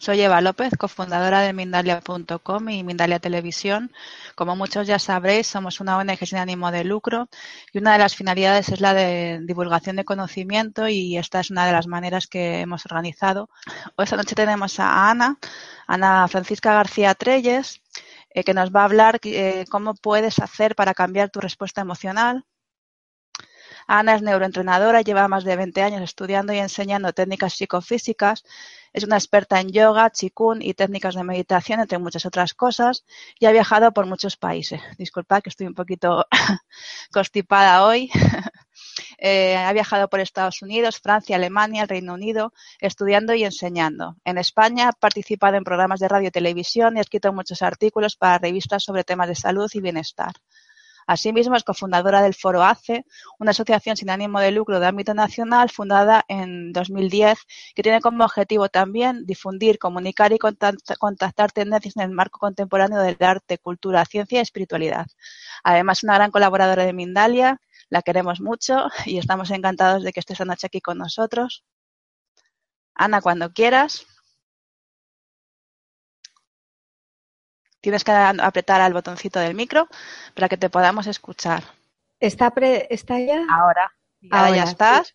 Soy Eva López, cofundadora de Mindalia.com y Mindalia Televisión. Como muchos ya sabréis, somos una ONG sin ánimo de lucro y una de las finalidades es la de divulgación de conocimiento y esta es una de las maneras que hemos organizado. Hoy esta noche tenemos a Ana, Ana Francisca García Treyes, eh, que nos va a hablar eh, cómo puedes hacer para cambiar tu respuesta emocional. Ana es neuroentrenadora, lleva más de 20 años estudiando y enseñando técnicas psicofísicas es una experta en yoga, chikun y técnicas de meditación, entre muchas otras cosas, y ha viajado por muchos países. Disculpad que estoy un poquito constipada hoy. Eh, ha viajado por Estados Unidos, Francia, Alemania, el Reino Unido, estudiando y enseñando. En España ha participado en programas de radio y televisión y ha escrito muchos artículos para revistas sobre temas de salud y bienestar. Asimismo, es cofundadora del Foro ACE, una asociación sin ánimo de lucro de ámbito nacional fundada en 2010 que tiene como objetivo también difundir, comunicar y contactar tendencias en el marco contemporáneo del arte, cultura, ciencia y espiritualidad. Además, una gran colaboradora de Mindalia, la queremos mucho y estamos encantados de que estés esta noche aquí con nosotros. Ana, cuando quieras. Tienes que apretar al botoncito del micro para que te podamos escuchar. ¿Está, está ya? Ahora. Ahora ya estás.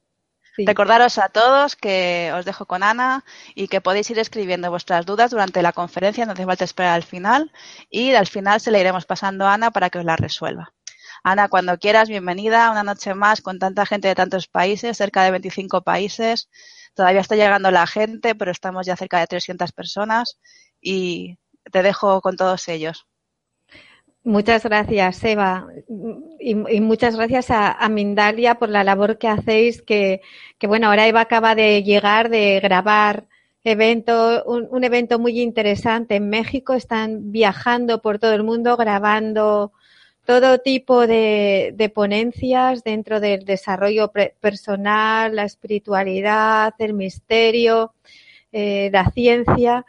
Recordaros a todos que os dejo con Ana y que podéis ir escribiendo vuestras dudas durante la conferencia, no hace falta esperar al final y al final se le iremos pasando a Ana para que os la resuelva. Ana, cuando quieras, bienvenida una noche más con tanta gente de tantos países, cerca de 25 países. Todavía está llegando la gente, pero estamos ya cerca de 300 personas y te dejo con todos ellos. Muchas gracias, Eva. Y, muchas gracias a, Mindalia por la labor que hacéis, que, bueno, ahora Eva acaba de llegar de grabar evento, un, evento muy interesante en México. Están viajando por todo el mundo grabando todo tipo de, ponencias dentro del desarrollo personal, la espiritualidad, el misterio, eh, la ciencia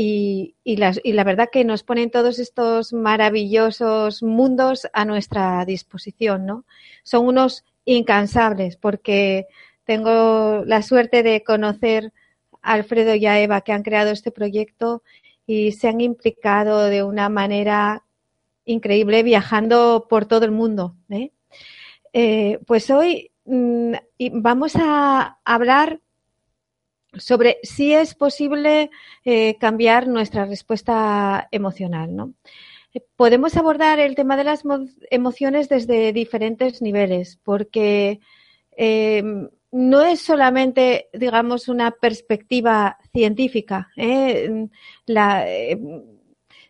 y, y, la verdad que nos ponen todos estos maravillosos mundos a nuestra disposición, ¿no? Son unos incansables porque tengo la suerte de conocer a Alfredo y a Eva que han creado este proyecto y se han implicado de una manera increíble viajando por todo el mundo. ¿eh? Eh, pues hoy mm, vamos a hablar sobre si es posible eh, cambiar nuestra respuesta emocional. ¿no? Eh, podemos abordar el tema de las emociones desde diferentes niveles, porque eh, no es solamente, digamos, una perspectiva científica.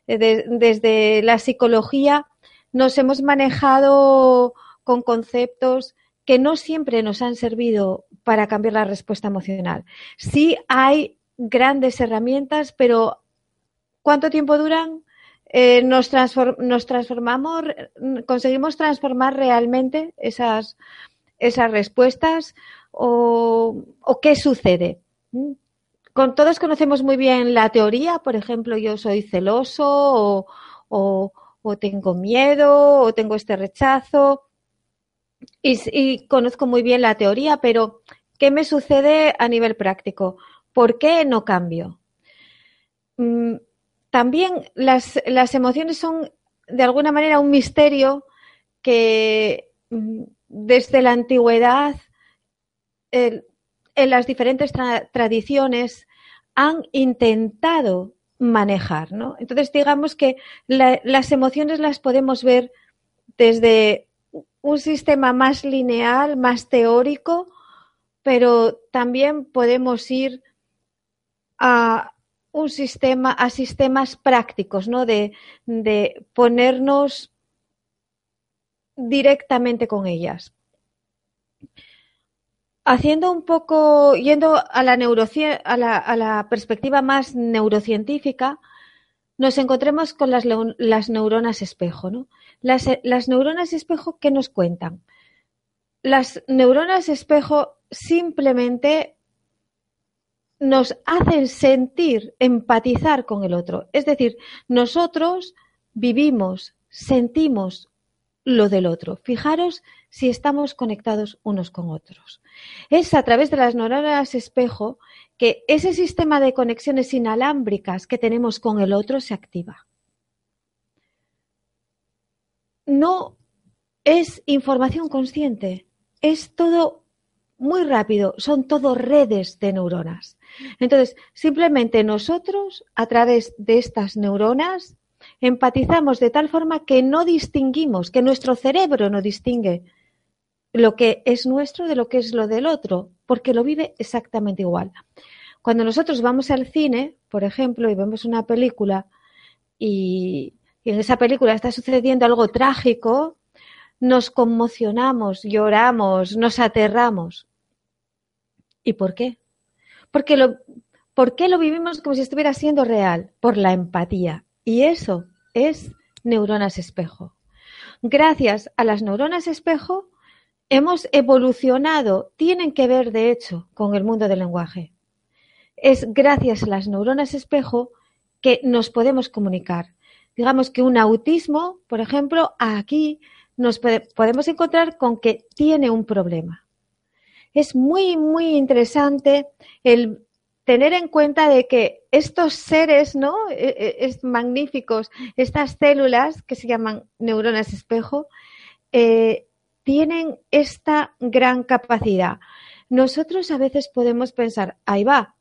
desde la psicología nos hemos manejado con conceptos que no siempre nos han servido para cambiar la respuesta emocional. Sí hay grandes herramientas, pero ¿cuánto tiempo duran? Eh, nos, transformamos, conseguimos transformar realmente esas, esas respuestas o, qué sucede. ¿Mm? Con, todos conocemos muy bien la teoría, por ejemplo, yo soy celoso o tengo miedo o tengo este rechazo y, conozco muy bien la teoría, pero ¿qué me sucede a nivel práctico? ¿Por qué no cambio? Mm, también las, emociones son de alguna manera un misterio que mm, desde la antigüedad en las diferentes tradiciones han intentado manejar, ¿no? Entonces digamos que las emociones las podemos ver desde un sistema más lineal, más teórico, pero también podemos ir a un sistema, a sistemas prácticos, ¿no? De, ponernos directamente con ellas. Haciendo un poco, yendo a la, a a la perspectiva más neurocientífica, nos encontremos con las, neuronas espejo. ¿no? Las, las neuronas espejo, ¿qué nos cuentan? Las neuronas espejo simplemente nos hacen sentir, empatizar con el otro. Es decir, nosotros vivimos, sentimos lo del otro. Fijaros si estamos conectados unos con otros. Es a través de las neuronas espejo que ese sistema de conexiones inalámbricas que tenemos con el otro se activa. No es información consciente, es todo muy rápido, son todo redes de neuronas. Entonces, simplemente nosotros, a través de estas neuronas, empatizamos de tal forma que no distinguimos, que nuestro cerebro no distingue lo que es nuestro de lo que es lo del otro, porque lo vive exactamente igual. Cuando nosotros vamos al cine, por ejemplo, y vemos una película y, en esa película está sucediendo algo trágico, nos conmocionamos, lloramos, nos aterramos. ¿Y por qué? Porque lo, ¿Por qué lo vivimos como si estuviera siendo real? Por la empatía. Y eso es neuronas espejo. Gracias a las neuronas espejo hemos evolucionado, tienen que ver de hecho con el mundo del lenguaje. Es gracias a las neuronas espejo que nos podemos comunicar. Digamos que un autismo, por ejemplo, aquí nos podemos encontrar con que tiene un problema. Es muy, muy interesante el tener en cuenta de que estos seres, ¿no? E, e, es magníficos, estas células que se llaman neuronas espejo, eh, tienen esta gran capacidad. Nosotros a veces podemos pensar, ahí va,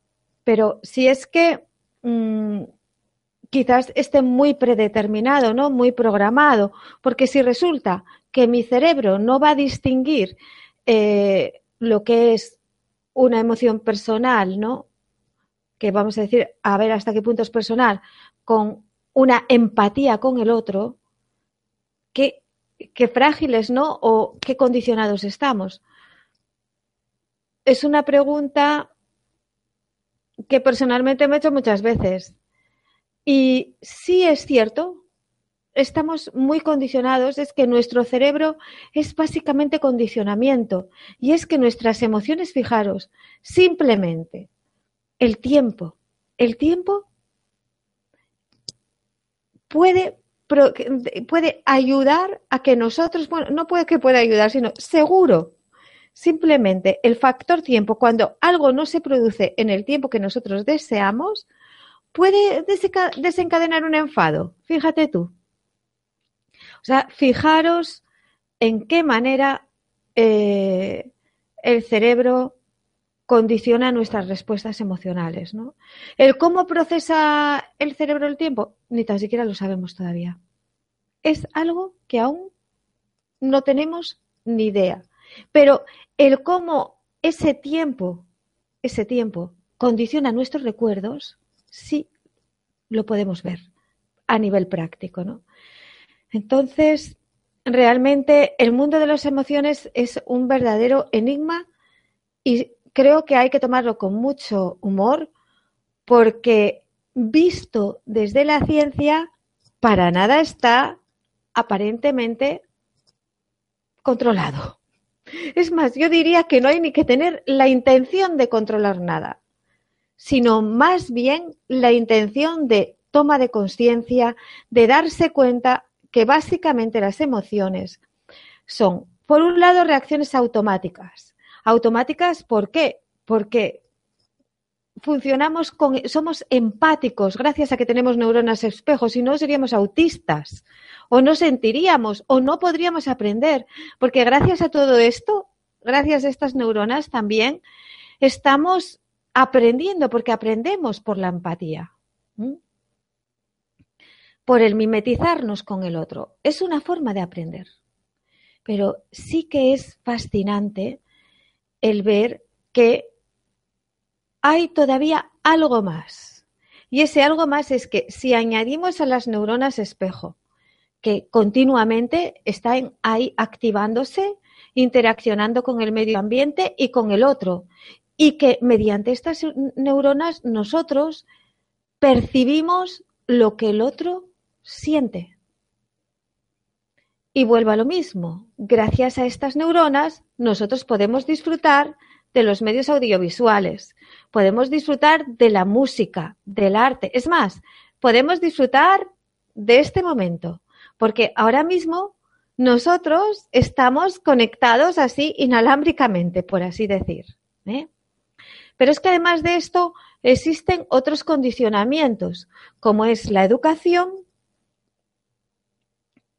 pero si es que mm, quizás esté muy predeterminado, ¿no? Muy programado, porque si resulta que mi cerebro no va a distinguir eh, lo que es una emoción personal, ¿no? Que vamos a decir, a ver hasta qué punto es personal, con una empatía con el otro, que qué frágiles, ¿no? O qué condicionados estamos. Es una pregunta que personalmente me he hecho muchas veces. Y sí es cierto, estamos muy condicionados, es que nuestro cerebro es básicamente condicionamiento. Y es que nuestras emociones, fijaros, simplemente el tiempo, el tiempo puede puede ayudar a que nosotros, bueno, no puede que pueda ayudar, sino seguro. Simplemente el factor tiempo, cuando algo no se produce en el tiempo que nosotros deseamos, puede desencadenar un enfado. Fíjate tú. O sea, fijaros en qué manera eh, el cerebro condiciona nuestras respuestas emocionales. ¿no? El cómo procesa el cerebro el tiempo, ni tan siquiera lo sabemos todavía. Es algo que aún no tenemos ni idea. Pero el cómo ese tiempo, ese tiempo condiciona nuestros recuerdos, sí lo podemos ver a nivel práctico, ¿no? Entonces, realmente el mundo de las emociones es un verdadero enigma y creo que hay que tomarlo con mucho humor porque visto desde la ciencia, para nada está aparentemente controlado. Es más, yo diría que no hay ni que tener la intención de controlar nada, sino más bien la intención de toma de conciencia, de darse cuenta que básicamente las emociones son, por un lado, reacciones automáticas, automáticas, ¿por qué? Porque funcionamos con, somos empáticos gracias a que tenemos neuronas espejos, si no seríamos autistas, o no sentiríamos, o no podríamos aprender, porque gracias a todo esto, gracias a estas neuronas también, estamos aprendiendo, porque aprendemos por la empatía, por el mimetizarnos con el otro. Es una forma de aprender, pero sí que es fascinante el ver que hay todavía algo más. Y ese algo más es que si añadimos a las neuronas espejo, que continuamente están ahí activándose, interaccionando con el medio ambiente y con el otro, y que mediante estas neuronas nosotros percibimos lo que el otro siente. Y vuelvo a lo mismo. Gracias a estas neuronas, nosotros podemos disfrutar de los medios audiovisuales, podemos disfrutar de la música, del arte. Es más, podemos disfrutar de este momento, porque ahora mismo nosotros estamos conectados así inalámbricamente, por así decir. ¿eh? Pero es que además de esto existen otros condicionamientos, como es la educación,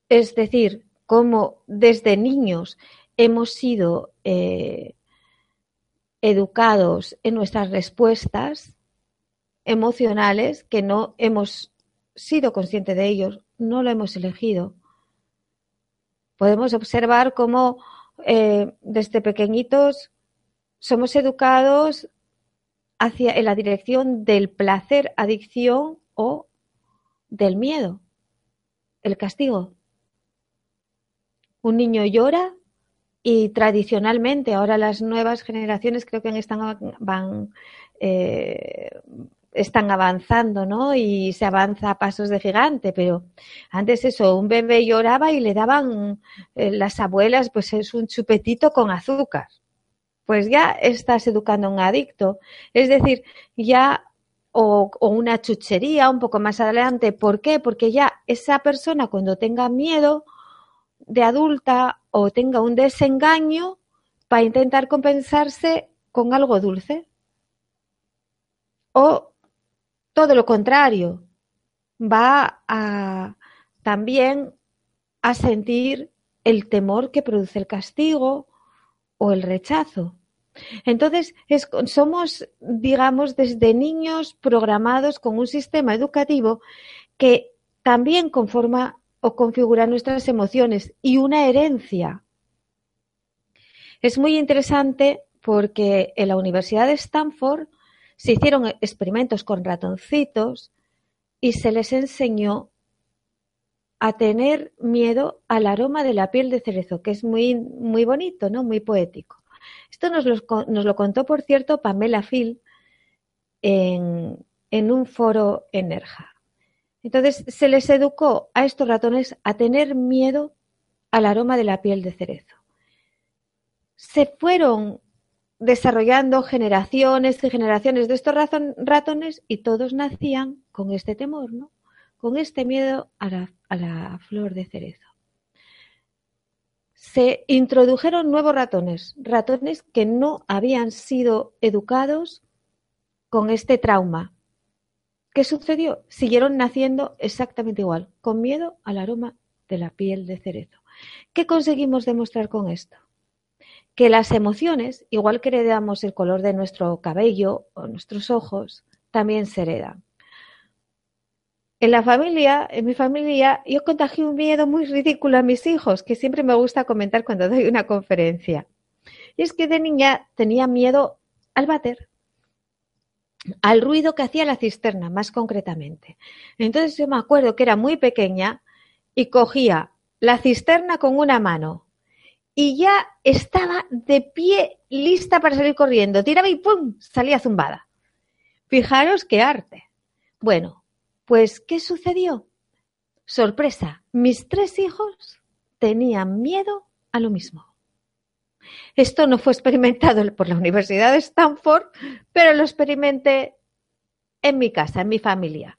es decir, como desde niños hemos sido eh, educados en nuestras respuestas emocionales, que no hemos sido conscientes de ellos, no lo hemos elegido. Podemos observar cómo eh, desde pequeñitos somos educados hacia en la dirección del placer, adicción o del miedo, el castigo. Un niño llora y tradicionalmente, ahora las nuevas generaciones creo que están, van, eh, están avanzando, ¿no? Y se avanza a pasos de gigante, pero antes eso, un bebé lloraba y le daban eh, las abuelas, pues es un chupetito con azúcar. Pues ya estás educando a un adicto. Es decir, ya o, una chuchería un poco más adelante. ¿Por qué? Porque ya esa persona cuando tenga miedo de adulta o tenga un desengaño para intentar compensarse con algo dulce. O todo lo contrario, va a también a sentir el temor que produce el castigo o el rechazo. Entonces, somos, digamos, desde niños programados con un sistema educativo que también conforma o configura nuestras emociones y una herencia. Es muy interesante porque en la Universidad de Stanford se hicieron experimentos con ratoncitos y se les enseñó a tener miedo al aroma de la piel de cerezo, que es muy, muy bonito, ¿no? Muy poético. Esto nos lo, nos lo contó, por cierto, Pamela Phil en, en un foro en Nerja. Entonces se les educó a estos ratones a tener miedo al aroma de la piel de cerezo. Se fueron desarrollando generaciones y generaciones de estos ratones y todos nacían con este temor, ¿no? Con este miedo a la, flor de cerezo. Se introdujeron nuevos ratones, ratones que no habían sido educados con este trauma, ¿Qué sucedió? Siguieron naciendo exactamente igual, con miedo al aroma de la piel de cerezo. ¿Qué conseguimos demostrar con esto? Que las emociones, igual que heredamos el color de nuestro cabello o nuestros ojos, también se heredan. En la familia, en mi familia, yo contagié un miedo muy ridículo a mis hijos, que siempre me gusta comentar cuando doy una conferencia. Y es que de niña tenía miedo al váter al ruido que hacía la cisterna, más concretamente. Entonces yo me acuerdo que era muy pequeña y cogía la cisterna con una mano y ya estaba de pie lista para salir corriendo. Tiraba y ¡pum! salía zumbada. Fijaros qué arte. Bueno, pues ¿qué sucedió? Sorpresa, mis tres hijos tenían miedo a lo mismo. Esto no fue experimentado por la Universidad de Stanford, pero lo experimenté en mi casa, en mi familia.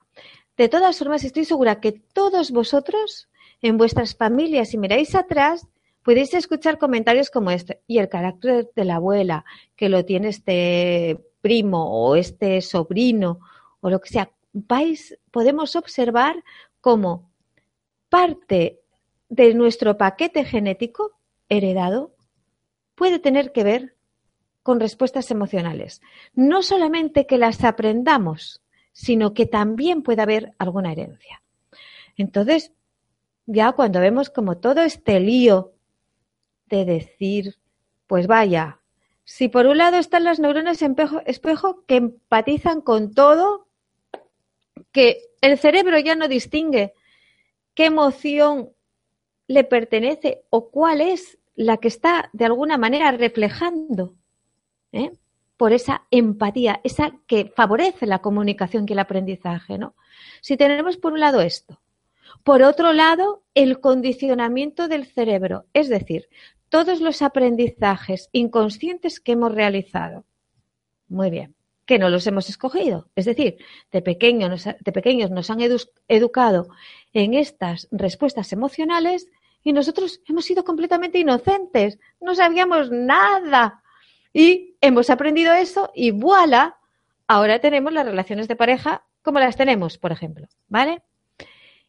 De todas formas, estoy segura que todos vosotros, en vuestras familias, si miráis atrás, podéis escuchar comentarios como este. Y el carácter de la abuela, que lo tiene este primo o este sobrino o lo que sea. Vais, podemos observar cómo parte de nuestro paquete genético heredado puede tener que ver con respuestas emocionales. No solamente que las aprendamos, sino que también puede haber alguna herencia. Entonces, ya cuando vemos como todo este lío de decir, pues vaya, si por un lado están las neuronas espejo, espejo que empatizan con todo, que el cerebro ya no distingue qué emoción le pertenece o cuál es la que está de alguna manera reflejando. ¿eh? por esa empatía, esa que favorece la comunicación y el aprendizaje, ¿no? Si tenemos por un lado esto, por otro lado, el condicionamiento del cerebro, es decir, todos los aprendizajes inconscientes que hemos realizado. Muy bien, que no los hemos escogido. Es decir, de, de pequeños nos han educado en estas respuestas emocionales y nosotros hemos sido completamente inocentes, no sabíamos nada. Y hemos aprendido eso y voilà, ahora tenemos las relaciones de pareja como las tenemos, por ejemplo, ¿vale?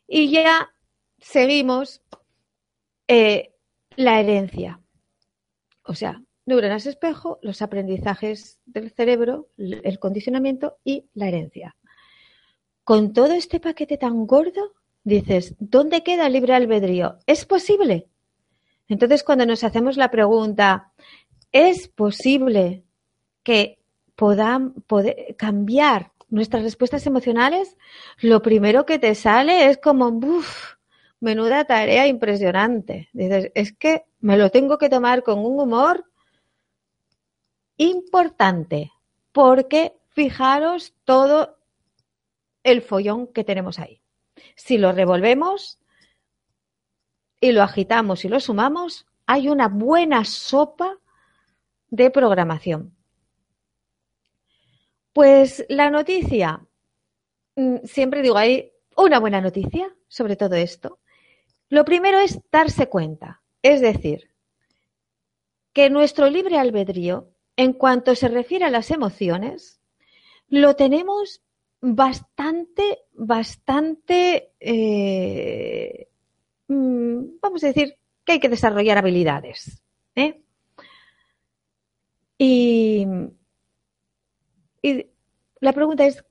Y ya seguimos eh, la herencia. O sea, neuronas espejo, los aprendizajes del cerebro, el condicionamiento y la herencia. Con todo este paquete tan gordo, dices, ¿dónde queda libre albedrío? ¿Es posible? Entonces, cuando nos hacemos la pregunta, ¿es posible que podamos cambiar nuestras respuestas emocionales? Lo primero que te sale es como, uff, menuda tarea impresionante. Dices, es que me lo tengo que tomar con un humor importante, porque fijaros todo el follón que tenemos ahí. Si lo revolvemos y lo agitamos y lo sumamos, hay una buena sopa de programación. Pues la noticia, mm, siempre digo, hay una buena noticia sobre todo esto. Lo primero es darse cuenta, es decir, que nuestro libre albedrío, en cuanto se refiere a las emociones, lo tenemos bastante, bastante, eh, mm, vamos a decir que hay que desarrollar habilidades. ¿eh? Y, la pregunta es,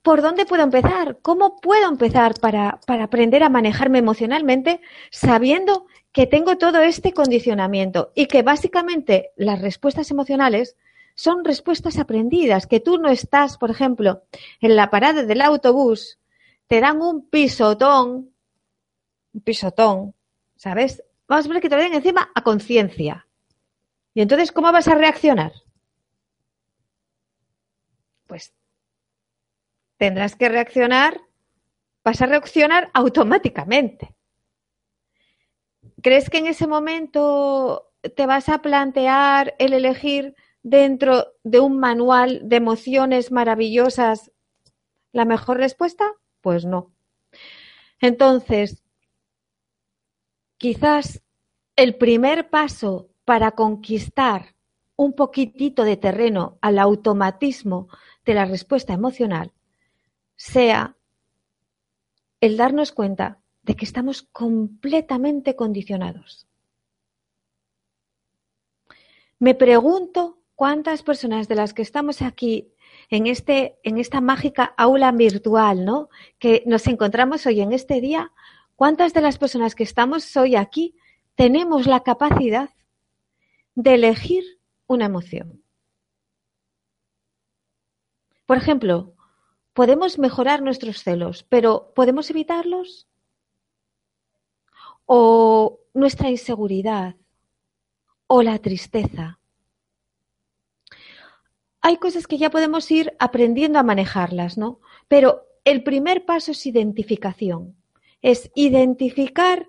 ¿por dónde puedo empezar? ¿Cómo puedo empezar para, para aprender a manejarme emocionalmente sabiendo que tengo todo este condicionamiento y que básicamente las respuestas emocionales son respuestas aprendidas, que tú no estás, por ejemplo, en la parada del autobús, te dan un pisotón, un pisotón, ¿sabes? Vamos a ver que te lo den encima a conciencia. ¿Y entonces cómo vas a reaccionar? Pues tendrás que reaccionar, vas a reaccionar automáticamente. ¿Crees que en ese momento te vas a plantear el elegir dentro de un manual de emociones maravillosas la mejor respuesta? Pues no. Entonces, quizás el primer paso para conquistar un poquitito de terreno al automatismo de la respuesta emocional sea el darnos cuenta de que estamos completamente condicionados. Me pregunto cuántas personas de las que estamos aquí en, este, en esta mágica aula virtual, ¿no? Que nos encontramos hoy en este día, cuántas de las personas que estamos hoy aquí tenemos la capacidad de elegir una emoción. Por ejemplo, podemos mejorar nuestros celos, pero ¿podemos evitarlos? O nuestra inseguridad, o la tristeza, hay cosas que ya podemos ir aprendiendo a manejarlas, ¿no? Pero el primer paso es identificación. Es identificar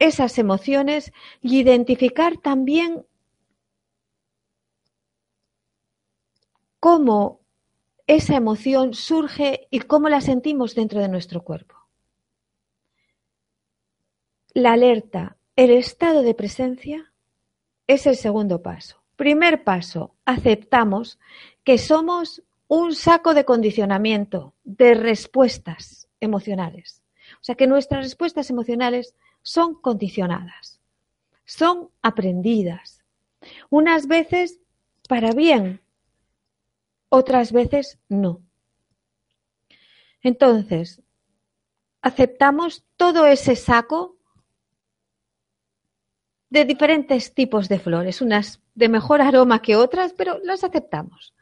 esas emociones y identificar también cómo esa emoción surge y cómo la sentimos dentro de nuestro cuerpo. La alerta, el estado de presencia, es el segundo paso. Primer paso, aceptamos que somos un saco de condicionamiento, de respuestas emocionales. O sea que nuestras respuestas emocionales son condicionadas, son aprendidas. Unas veces para bien, otras veces no. Entonces, aceptamos todo ese saco de diferentes tipos de flores, unas de mejor aroma que otras, pero las aceptamos.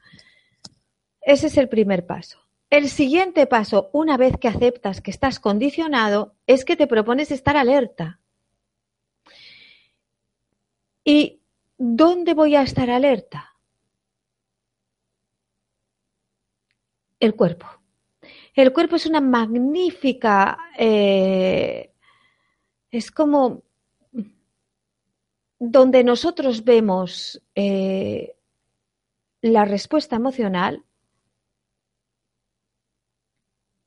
Ese es el primer paso. El siguiente paso, una vez que aceptas que estás condicionado, es que te propones estar alerta. ¿Y dónde voy a estar alerta? El cuerpo. El cuerpo es una magnífica, eh, es como donde nosotros vemos eh, la respuesta emocional,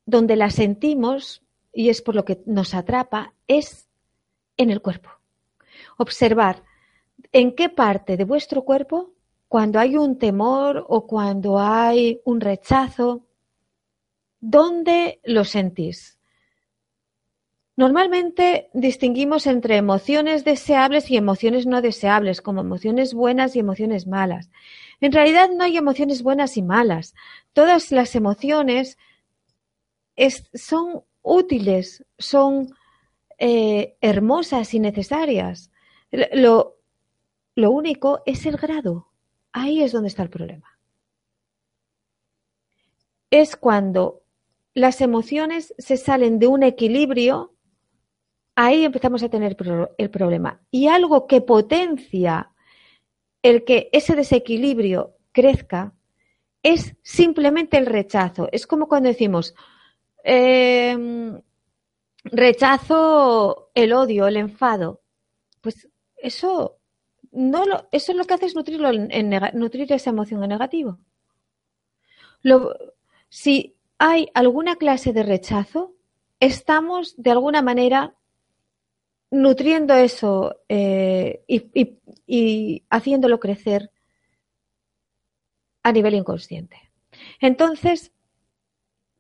donde la sentimos, y es por lo que nos atrapa, es en el cuerpo. Observar en qué parte de vuestro cuerpo, cuando hay un temor o cuando hay un rechazo, ¿dónde lo sentís? Normalmente distinguimos entre emociones deseables y emociones no deseables, como emociones buenas y emociones malas. En realidad no hay emociones buenas y malas. Todas las emociones son útiles, son eh, hermosas y necesarias. Lo, lo único es el grado. Ahí es donde está el problema. Es cuando las emociones se salen de un equilibrio, ahí empezamos a tener el problema. Y algo que potencia el que ese desequilibrio crezca es simplemente el rechazo. Es como cuando decimos, em, rechazo el odio, el enfado. Pues eso no lo, eso es lo que hace es nutrirlo nutrir esa emoción en negativo. si hay alguna clase de rechazo, estamos de alguna manera nutriendo eso eh, y haciéndolo crecer a nivel inconsciente. Entonces,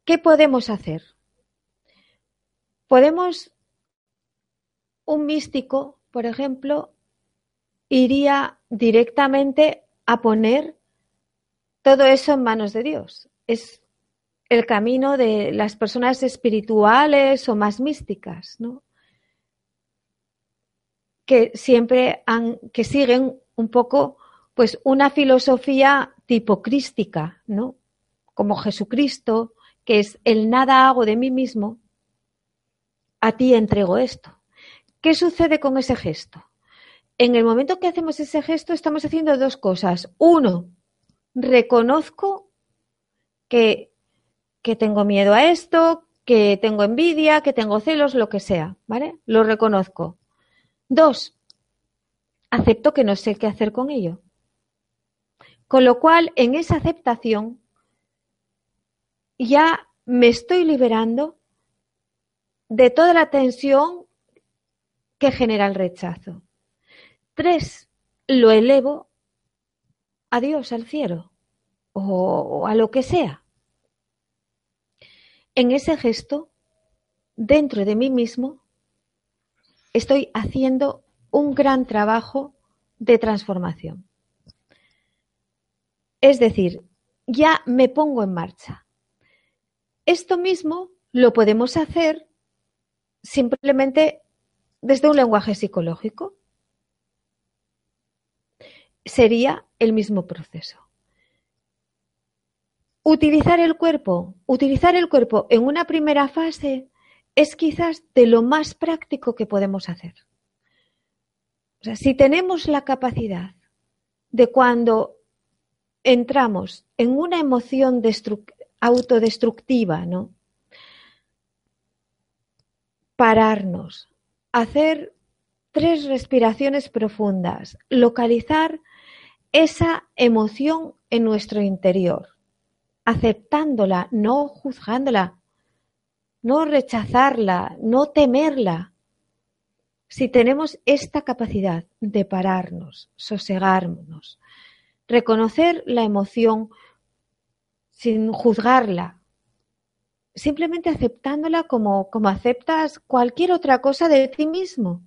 ¿qué podemos hacer? Podemos, un místico, por ejemplo, iría directamente a poner todo eso en manos de Dios. Es el camino de las personas espirituales o más místicas, ¿no? Que siempre han, que siguen un poco, pues, una filosofía tipo crística, ¿no? Como Jesucristo, que es el nada hago de mí mismo, a ti entrego esto. ¿Qué sucede con ese gesto? en el momento que hacemos ese gesto estamos haciendo dos cosas. Uno, reconozco que, que tengo miedo a esto, que tengo envidia, que tengo celos, lo que sea, ¿vale? Lo reconozco. Dos, acepto que no sé qué hacer con ello. Con lo cual, en esa aceptación, ya me estoy liberando de toda la tensión que genera el rechazo. Tres, lo elevo a Dios, al cielo, o, a lo que sea. En ese gesto, dentro de mí mismo, estoy haciendo un gran trabajo de transformación. Es decir, ya me pongo en marcha. Esto mismo lo podemos hacer simplemente desde un lenguaje psicológico sería el mismo proceso. Utilizar el cuerpo, utilizar el cuerpo en una primera fase es quizás de lo más práctico que podemos hacer. O sea, si tenemos la capacidad de cuando entramos en una emoción autodestructiva, ¿no? Pararnos, hacer tres respiraciones profundas, localizar esa emoción en nuestro interior, aceptándola, no juzgándola, no rechazarla, no temerla. Si tenemos esta capacidad de pararnos, sosegarnos, reconocer la emoción sin juzgarla, simplemente aceptándola como, como aceptas cualquier otra cosa de ti mismo.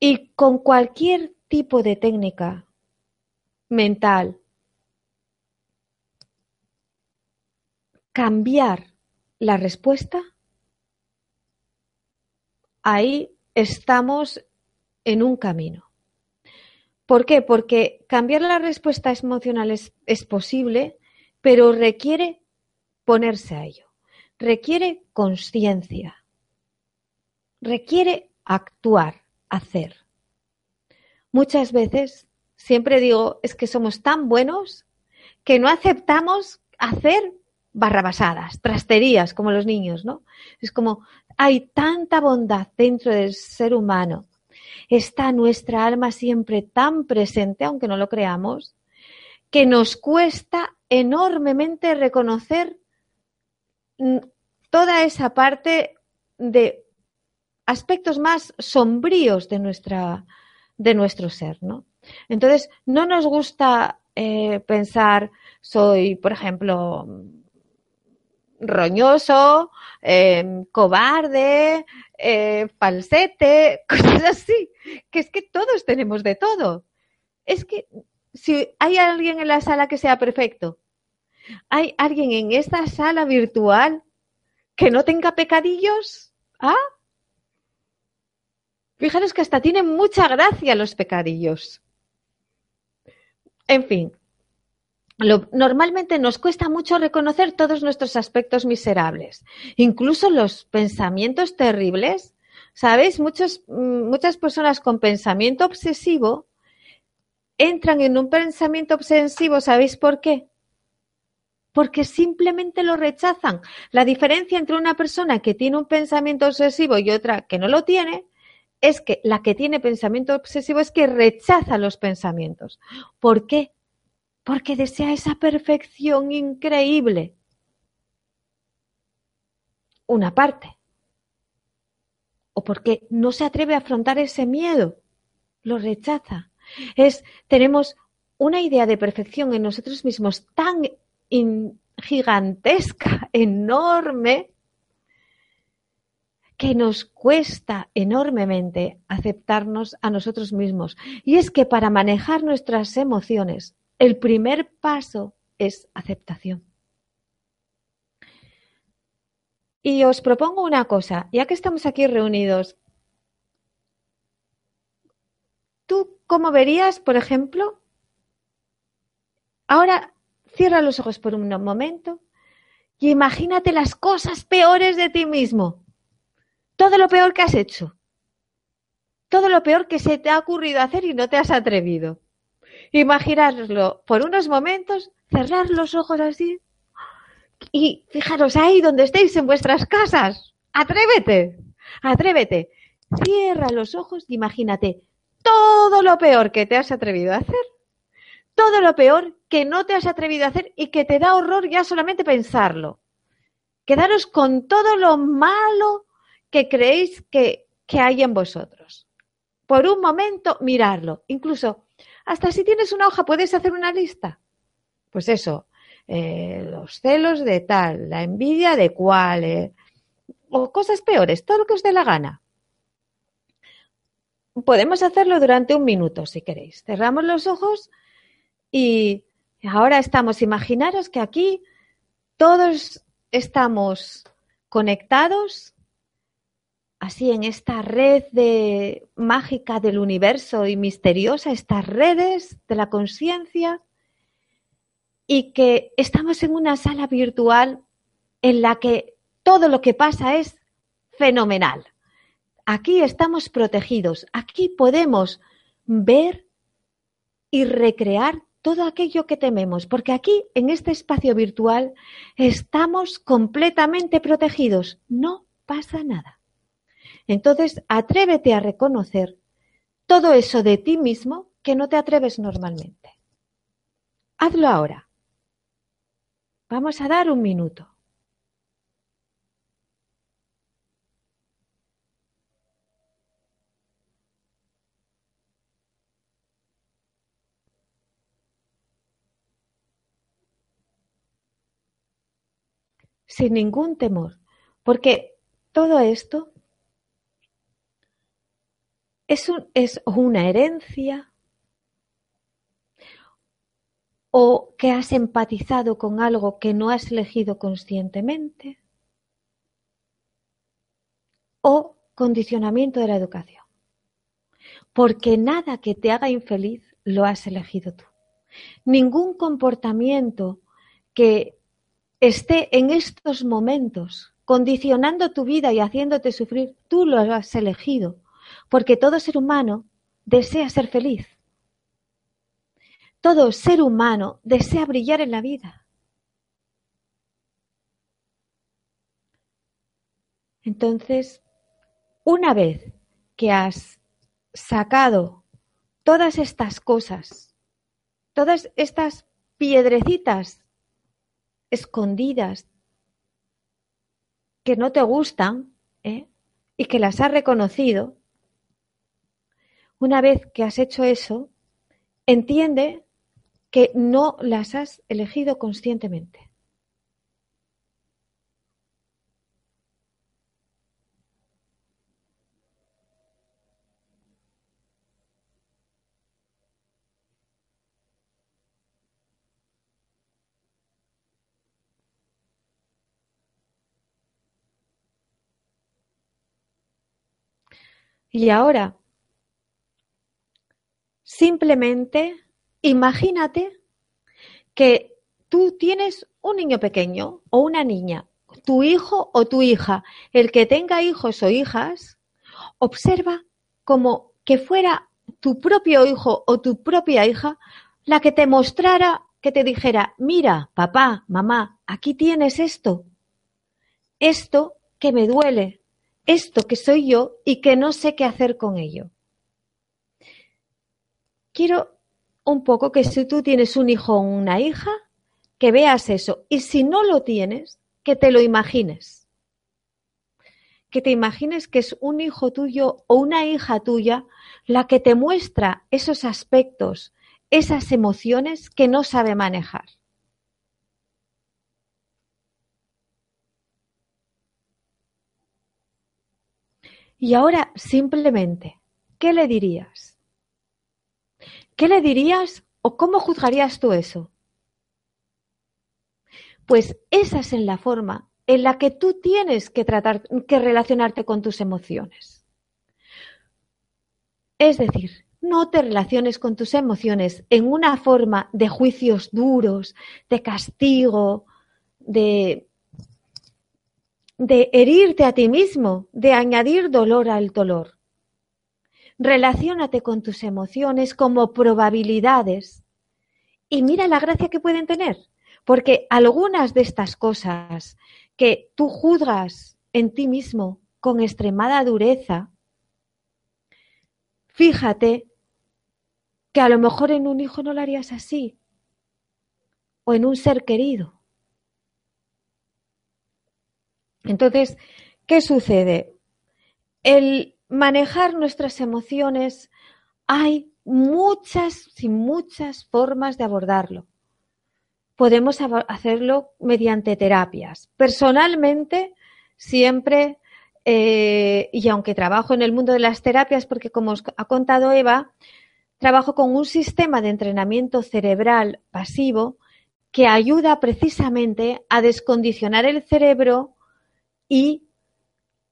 Y con cualquier tipo de técnica mental, cambiar la respuesta, ahí estamos en un camino. ¿Por qué? Porque cambiar la respuesta emocional es, es, posible, pero requiere ponerse a ello. Requiere conciencia. Requiere actuar, hacer. Muchas veces siempre digo, es que somos tan buenos que no aceptamos hacer barrabasadas, trasterías, como los niños, ¿no? Es como hay tanta bondad dentro del ser humano, está nuestra alma siempre tan presente, aunque no lo creamos, que nos cuesta enormemente reconocer toda esa parte de aspectos más sombríos de, nuestra, de nuestro ser, ¿no? Entonces, no nos gusta eh, pensar, soy, por ejemplo, roñoso, eh, cobarde, eh, falsete, cosas así, que es que todos tenemos de todo. Es que si hay alguien en la sala que sea perfecto, hay alguien en esta sala virtual que no tenga pecadillos, ¿ah? Fijaros que hasta tienen mucha gracia los pecadillos. En fin, normalmente nos cuesta mucho reconocer todos nuestros aspectos miserables, incluso los pensamientos terribles. ¿Sabéis? Mm, muchas personas con pensamiento obsesivo entran en un pensamiento obsesivo, ¿sabéis por qué? Porque simplemente lo rechazan. La diferencia entre una persona que tiene un pensamiento obsesivo y otra que no lo tiene es que la que tiene pensamiento obsesivo es que rechaza los pensamientos. ¿Por qué? Porque desea esa perfección increíble. Una parte. O porque no se atreve a afrontar ese miedo. Lo rechaza. Es, tenemos una idea de perfección en nosotros mismos tan gigantesca, enorme, que nos cuesta enormemente aceptarnos a nosotros mismos. Y es que para manejar nuestras emociones, el primer paso es aceptación. Y os propongo una cosa, ya que estamos aquí reunidos, ¿tú cómo verías, por ejemplo? Ahora cierra los ojos por un momento y imagínate las cosas peores de ti mismo todo lo peor que has hecho, todo lo peor que se te ha ocurrido hacer y no te has atrevido. Imaginarlo por unos momentos, cerrar los ojos así y fijaros ahí donde estéis en vuestras casas. Atrévete, atrévete. Cierra los ojos y imagínate todo lo peor que te has atrevido a hacer. Todo lo peor que no te has atrevido a hacer y que te da horror ya solamente pensarlo. Quedaros con todo lo malo que creéis que, hay en vosotros. Por un momento, mirarlo. Incluso, hasta si tienes una hoja, puedes hacer una lista. Pues eso, eh, los celos de tal, la envidia de cuál, eh, o cosas peores, todo lo que os dé la gana. Podemos hacerlo durante un minuto, si queréis. Cerramos los ojos y ahora estamos, imaginaros que aquí todos estamos conectados así en esta red de mágica del universo y misteriosa, estas redes de la conciencia, y que estamos en una sala virtual en la que todo lo que pasa es fenomenal. Aquí estamos protegidos, aquí podemos ver y recrear todo aquello que tememos, porque aquí, en este espacio virtual, estamos completamente protegidos. No pasa nada. Entonces, atrévete a reconocer todo eso de ti mismo que no te atreves normalmente. Hazlo ahora. Vamos a dar un minuto. sin ningún temor, porque todo esto ¿Es, ¿Es una herencia? ¿O que has empatizado con algo que no has elegido conscientemente? ¿O condicionamiento de la educación? Porque nada que te haga infeliz lo has elegido tú. Ningún comportamiento que esté en estos momentos condicionando tu vida y haciéndote sufrir, tú lo has elegido porque todo ser humano desea ser feliz. todo ser humano desea brillar en la vida. Entonces, una vez que has sacado todas estas cosas, todas estas piedrecitas escondidas que no te gustan ¿eh? y que las has reconocido, una vez que has hecho eso, entiende que no las has elegido conscientemente. Y ahora, simplemente imagínate que tú tienes un niño pequeño o una niña, tu hijo o tu hija, el que tenga hijos o hijas, observa como que fuera tu propio hijo o tu propia hija la que te mostrara, que te dijera, mira, papá, mamá, aquí tienes esto, esto que me duele, esto que soy yo y que no sé qué hacer con ello. Quiero un poco que si tú tienes un hijo o una hija, que veas eso. Y si no lo tienes, que te lo imagines. Que te imagines que es un hijo tuyo o una hija tuya la que te muestra esos aspectos, esas emociones que no sabe manejar. Y ahora simplemente, ¿qué le dirías? ¿Qué le dirías o cómo juzgarías tú eso? Pues esa es la forma en la que tú tienes que tratar, que relacionarte con tus emociones. Es decir, no te relaciones con tus emociones en una forma de juicios duros, de castigo, de de herirte a ti mismo, de añadir dolor al dolor. Relaciónate con tus emociones como probabilidades y mira la gracia que pueden tener, porque algunas de estas cosas que tú juzgas en ti mismo con extremada dureza, fíjate que a lo mejor en un hijo no lo harías así, o en un ser querido. Entonces, ¿qué sucede? El manejar nuestras emociones, hay muchas y muchas formas de abordarlo. Podemos hacerlo mediante terapias. Personalmente, siempre, eh, y aunque trabajo en el mundo de las terapias, porque como os ha contado Eva, trabajo con un sistema de entrenamiento cerebral pasivo que ayuda precisamente a descondicionar el cerebro y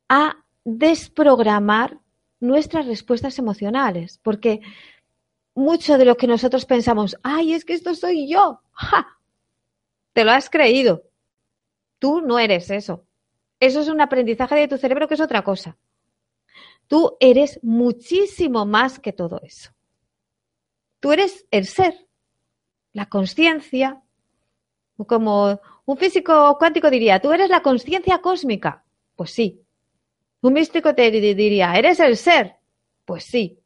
a desprogramar nuestras respuestas emocionales, porque mucho de lo que nosotros pensamos, ay, es que esto soy yo, ¡Ja! te lo has creído. Tú no eres eso. Eso es un aprendizaje de tu cerebro que es otra cosa. Tú eres muchísimo más que todo eso. Tú eres el ser, la conciencia, como un físico cuántico diría, tú eres la conciencia cósmica. Pues sí. Un místico te diría, eres el ser. Pues sí.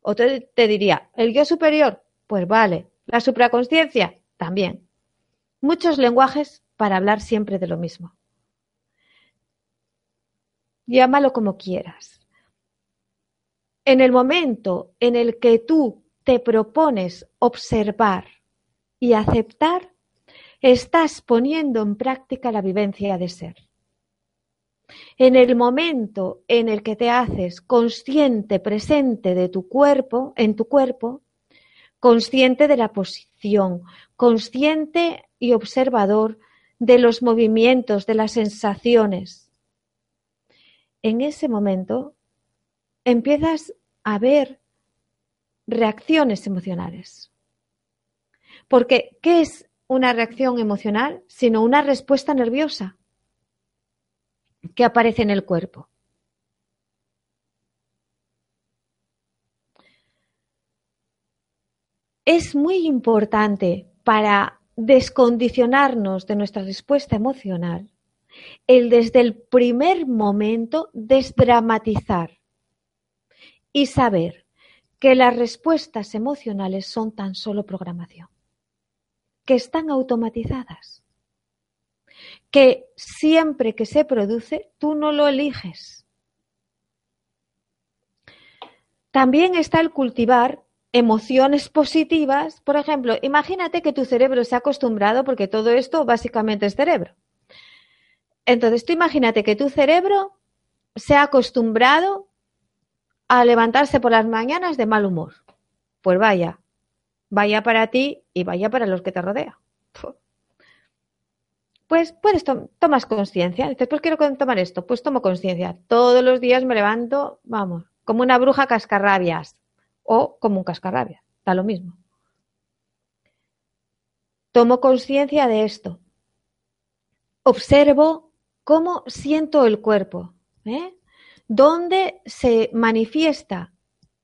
Otro te diría, el yo superior. Pues vale. La supraconsciencia. También. Muchos lenguajes para hablar siempre de lo mismo. Llámalo como quieras. En el momento en el que tú te propones observar y aceptar, estás poniendo en práctica la vivencia de ser. En el momento en el que te haces consciente, presente de tu cuerpo, en tu cuerpo, consciente de la posición, consciente y observador de los movimientos, de las sensaciones. En ese momento empiezas a ver reacciones emocionales. Porque, ¿qué es una reacción emocional, sino una respuesta nerviosa que aparece en el cuerpo. es muy importante para descondicionarnos de nuestra respuesta emocional el desde el primer momento desdramatizar y saber que las respuestas emocionales son tan solo programación, que están automatizadas, que siempre que se produce tú no lo eliges. También está el cultivar emociones positivas. Por ejemplo, imagínate que tu cerebro se ha acostumbrado, porque todo esto básicamente es cerebro. Entonces, tú imagínate que tu cerebro se ha acostumbrado a levantarse por las mañanas de mal humor. Pues vaya, vaya para ti y vaya para los que te rodean. Pues puedes tomas conciencia. Dices, pues quiero tomar esto. Pues tomo conciencia. Todos los días me levanto, vamos, como una bruja cascarrabias o como un cascarrabias. Da lo mismo. Tomo conciencia de esto. Observo cómo siento el cuerpo. ¿eh? ¿Dónde se manifiesta?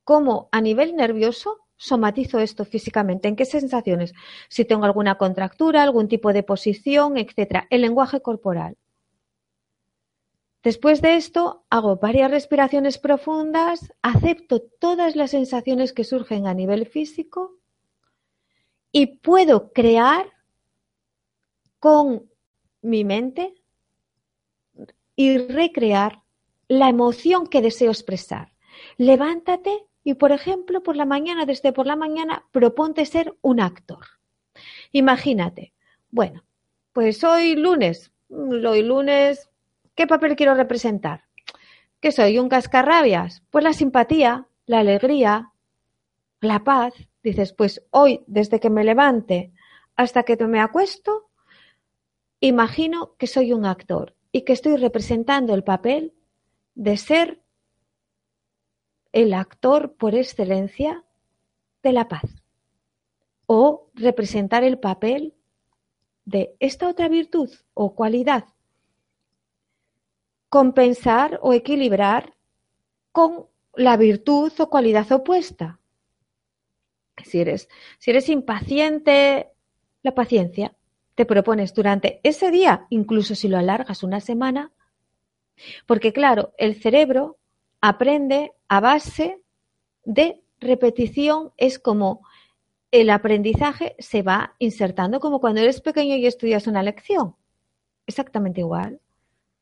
¿Cómo a nivel nervioso somatizo esto físicamente? ¿En qué sensaciones? Si tengo alguna contractura, algún tipo de posición, etcétera. El lenguaje corporal. Después de esto, hago varias respiraciones profundas, acepto todas las sensaciones que surgen a nivel físico y puedo crear con mi mente y recrear la emoción que deseo expresar. Levántate y, por ejemplo, por la mañana, desde por la mañana, proponte ser un actor. Imagínate, bueno, pues hoy lunes, hoy lunes ¿Qué papel quiero representar? ¿Qué soy? ¿Un cascarrabias? Pues la simpatía, la alegría, la paz. Dices, pues hoy, desde que me levante hasta que me acuesto, imagino que soy un actor y que estoy representando el papel de ser el actor por excelencia de la paz. O representar el papel de esta otra virtud o cualidad compensar o equilibrar con la virtud o cualidad opuesta. Si eres, si eres impaciente, la paciencia. Te propones durante ese día, incluso si lo alargas una semana, porque claro, el cerebro aprende a base de repetición, es como el aprendizaje se va insertando, como cuando eres pequeño y estudias una lección. Exactamente igual.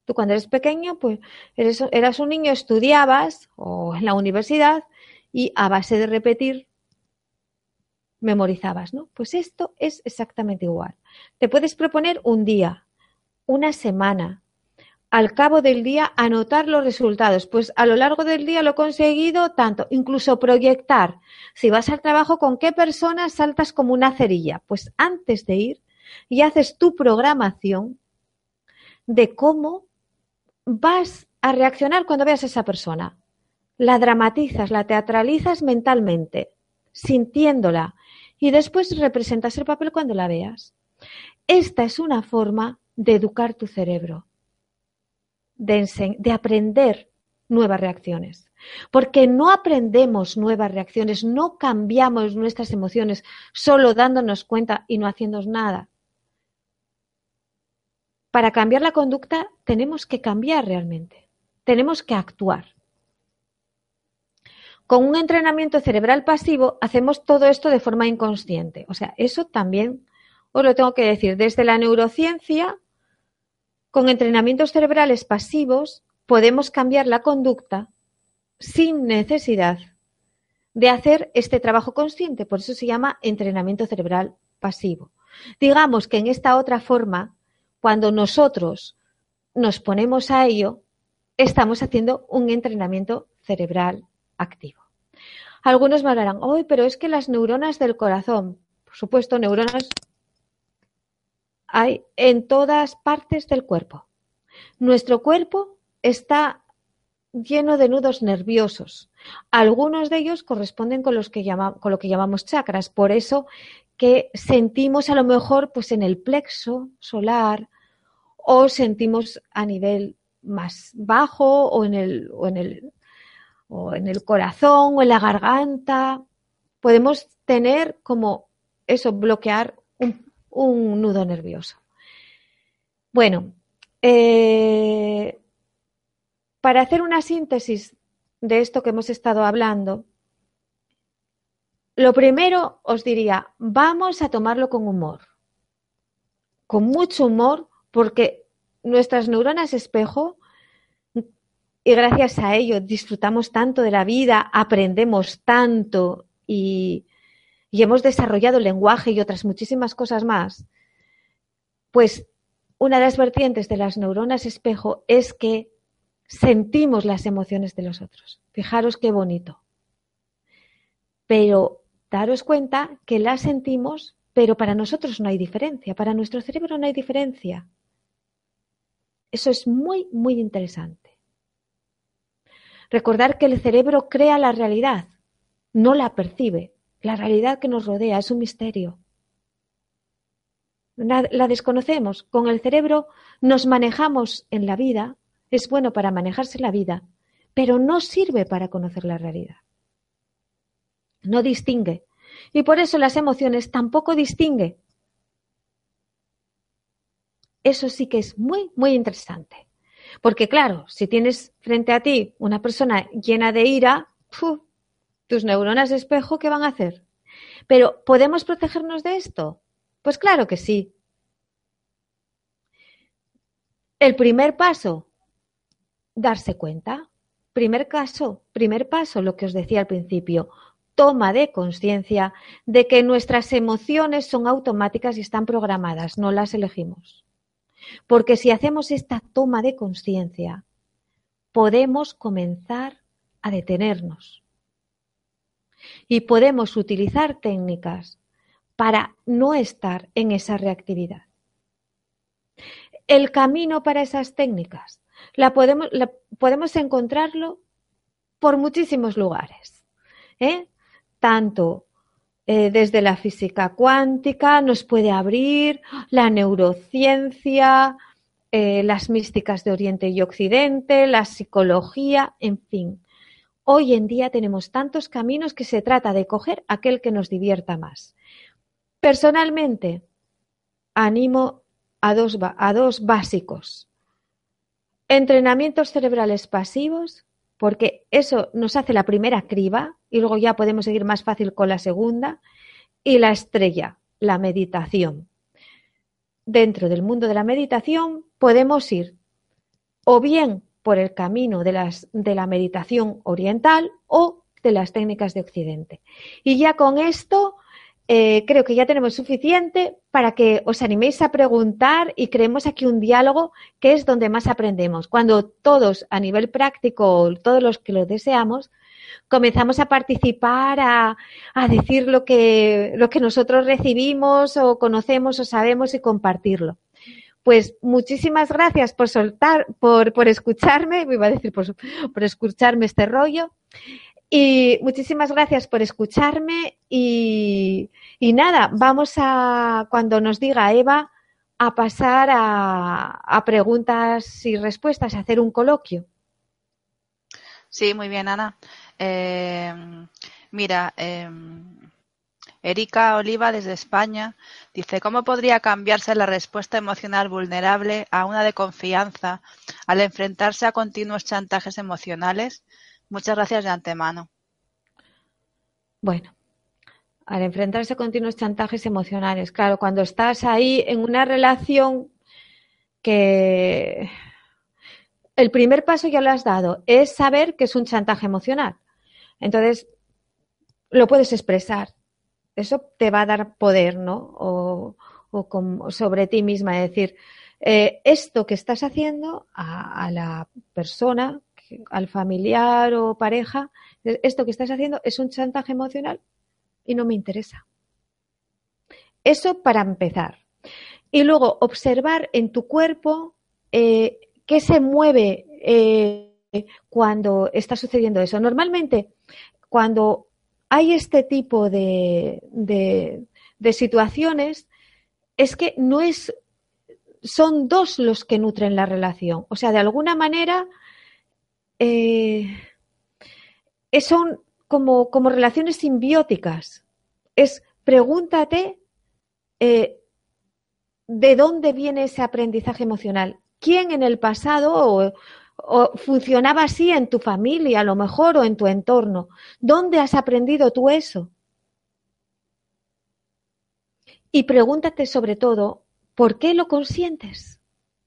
Tú cuando eres pequeño, pues eras un niño, estudiabas o en la universidad y a base de repetir memorizabas, ¿no? Pues esto es exactamente igual. Te puedes proponer un día, una semana, al cabo del día anotar los resultados. Pues a lo largo del día lo he conseguido tanto, incluso proyectar. Si vas al trabajo, ¿con qué personas saltas como una cerilla? Pues antes de ir y haces tu programación de cómo vas a reaccionar cuando veas a esa persona. La dramatizas, la teatralizas mentalmente, sintiéndola, y después representas el papel cuando la veas. Esta es una forma de educar tu cerebro, de, de aprender nuevas reacciones. Porque no aprendemos nuevas reacciones, no cambiamos nuestras emociones solo dándonos cuenta y no haciendo nada para cambiar la conducta tenemos que cambiar realmente, tenemos que actuar. Con un entrenamiento cerebral pasivo hacemos todo esto de forma inconsciente. O sea, eso también os lo tengo que decir. Desde la neurociencia, con entrenamientos cerebrales pasivos, podemos cambiar la conducta sin necesidad de hacer este trabajo consciente. Por eso se llama entrenamiento cerebral pasivo. Digamos que en esta otra forma cuando nosotros nos ponemos a ello, estamos haciendo un entrenamiento cerebral activo. Algunos me hablarán, hoy, pero es que las neuronas del corazón, por supuesto, neuronas hay en todas partes del cuerpo. Nuestro cuerpo está lleno de nudos nerviosos. Algunos de ellos corresponden con, los que con lo que llamamos chakras. Por eso que sentimos a lo mejor pues en el plexo solar o sentimos a nivel más bajo o en el, o en el, o en el corazón o en la garganta. podemos tener como eso, bloquear un, nudo nervioso. Bueno, eh, para hacer una síntesis de esto que hemos estado hablando, lo primero os diría, vamos a tomarlo con humor, con mucho humor, porque nuestras neuronas espejo, y gracias a ello disfrutamos tanto de la vida, aprendemos tanto y, y hemos desarrollado el lenguaje y otras muchísimas cosas más, pues una de las vertientes de las neuronas espejo es que sentimos las emociones de los otros. Fijaros qué bonito. Pero daros cuenta que las sentimos, pero para nosotros no hay diferencia, para nuestro cerebro no hay diferencia. Eso es muy, muy interesante. Recordar que el cerebro crea la realidad, no la percibe. La realidad que nos rodea es un misterio. La, desconocemos. Con el cerebro nos manejamos en la vida, es bueno para manejarse la vida, pero no sirve para conocer la realidad. No distingue. Y por eso las emociones tampoco distingue. Eso sí que es muy, muy interesante. Porque claro, si tienes frente a ti una persona llena de ira, tus neuronas espejo, ¿qué van a hacer? Pero, ¿podemos protegernos de esto? Pues claro que sí. El primer paso, darse cuenta. Primer caso, primer paso, lo que os decía al principio, toma de conciencia de que nuestras emociones son automáticas y están programadas, no las elegimos. Porque si hacemos esta toma de conciencia, podemos comenzar a detenernos y podemos utilizar técnicas para no estar en esa reactividad. El camino para esas técnicas la podemos, podemos encontrarlo por muchísimos lugares. ¿eh? Tanto eh, desde la física cuántica nos puede abrir la neurociencia, eh, las místicas de Oriente y Occidente, la psicología, en fin. Hoy en día tenemos tantos caminos que se trata de coger aquel que nos divierta más. Personalmente, animo a dos, básicos. Entrenamientos cerebrales pasivos, porque eso nos hace la primera criba y luego ya podemos seguir más fácil con la segunda. Y la estrella, la meditación. Dentro del mundo de la meditación podemos ir o bien por el camino de, las, de la meditación oriental o de las técnicas de Occidente. Y ya con esto eh, creo que ya tenemos suficiente para que os animéis a preguntar y creemos aquí un diálogo que es donde más aprendemos. Cuando todos a nivel práctico, todos los que lo deseamos, comenzamos a participar, a, a decir lo que, lo que nosotros recibimos o conocemos o sabemos y compartirlo. Pues muchísimas gracias por soltar, por, por escucharme, me iba a decir por, por escucharme este rollo. Y muchísimas gracias por escucharme y, y, nada, vamos a, cuando nos diga Eva, a pasar a, a, preguntas y respuestas, a hacer un coloquio. Sí, muy bien, Ana. Eh, mira, eh, Erika Oliva desde España dice, ¿cómo podría cambiarse la respuesta emocional vulnerable a una de confianza al enfrentarse a continuos chantajes emocionales? Muchas gracias de antemano. Bueno, al enfrentarse a continuos chantajes emocionales, claro, cuando estás ahí en una relación que el primer paso ya lo has dado, es saber que es un chantaje emocional. Entonces, lo puedes expresar eso te va a dar poder, ¿no? O, sobre ti misma, es decir, eh, esto que estás haciendo a, la persona, al familiar o pareja, esto que estás haciendo es un chantaje emocional y no me interesa. Eso para empezar. Y luego observar en tu cuerpo eh, qué se mueve eh, cuando está sucediendo eso. Normalmente, cuando hay este tipo de, de, situaciones, es que no es, son dos los que nutren la relación. O sea, de alguna manera, eh, son como, como relaciones simbióticas. Es pregúntate eh, de dónde viene ese aprendizaje emocional. ¿Quién en el pasado funcionaba así en tu familia, a lo mejor, o en tu entorno? ¿Dónde has aprendido tú eso? Y pregúntate sobre todo, ¿por qué lo consientes?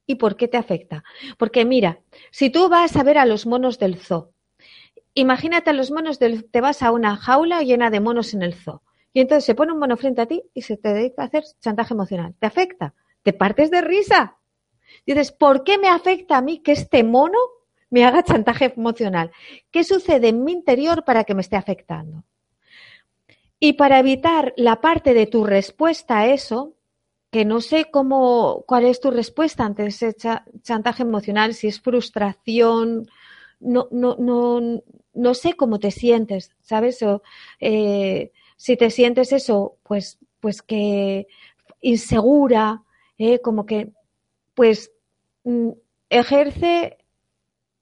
¿Y por qué te afecta? Porque mira, si tú vas a ver a los monos del zoo, imagínate a los monos del te vas a una jaula llena de monos en el zoo. Y entonces se pone un mono frente a ti y se te dedica a hacer chantaje emocional. ¿Te afecta? ¿Te partes de risa? Dices, ¿por qué me afecta a mí que este mono me haga chantaje emocional? ¿Qué sucede en mi interior para que me esté afectando? Y para evitar la parte de tu respuesta a eso, que no sé cómo, cuál es tu respuesta ante ese chantaje emocional, si es frustración, no, no, no, no sé cómo te sientes, ¿sabes? O, eh, si te sientes eso, pues, pues que insegura, eh, como que, pues, mm, ejerce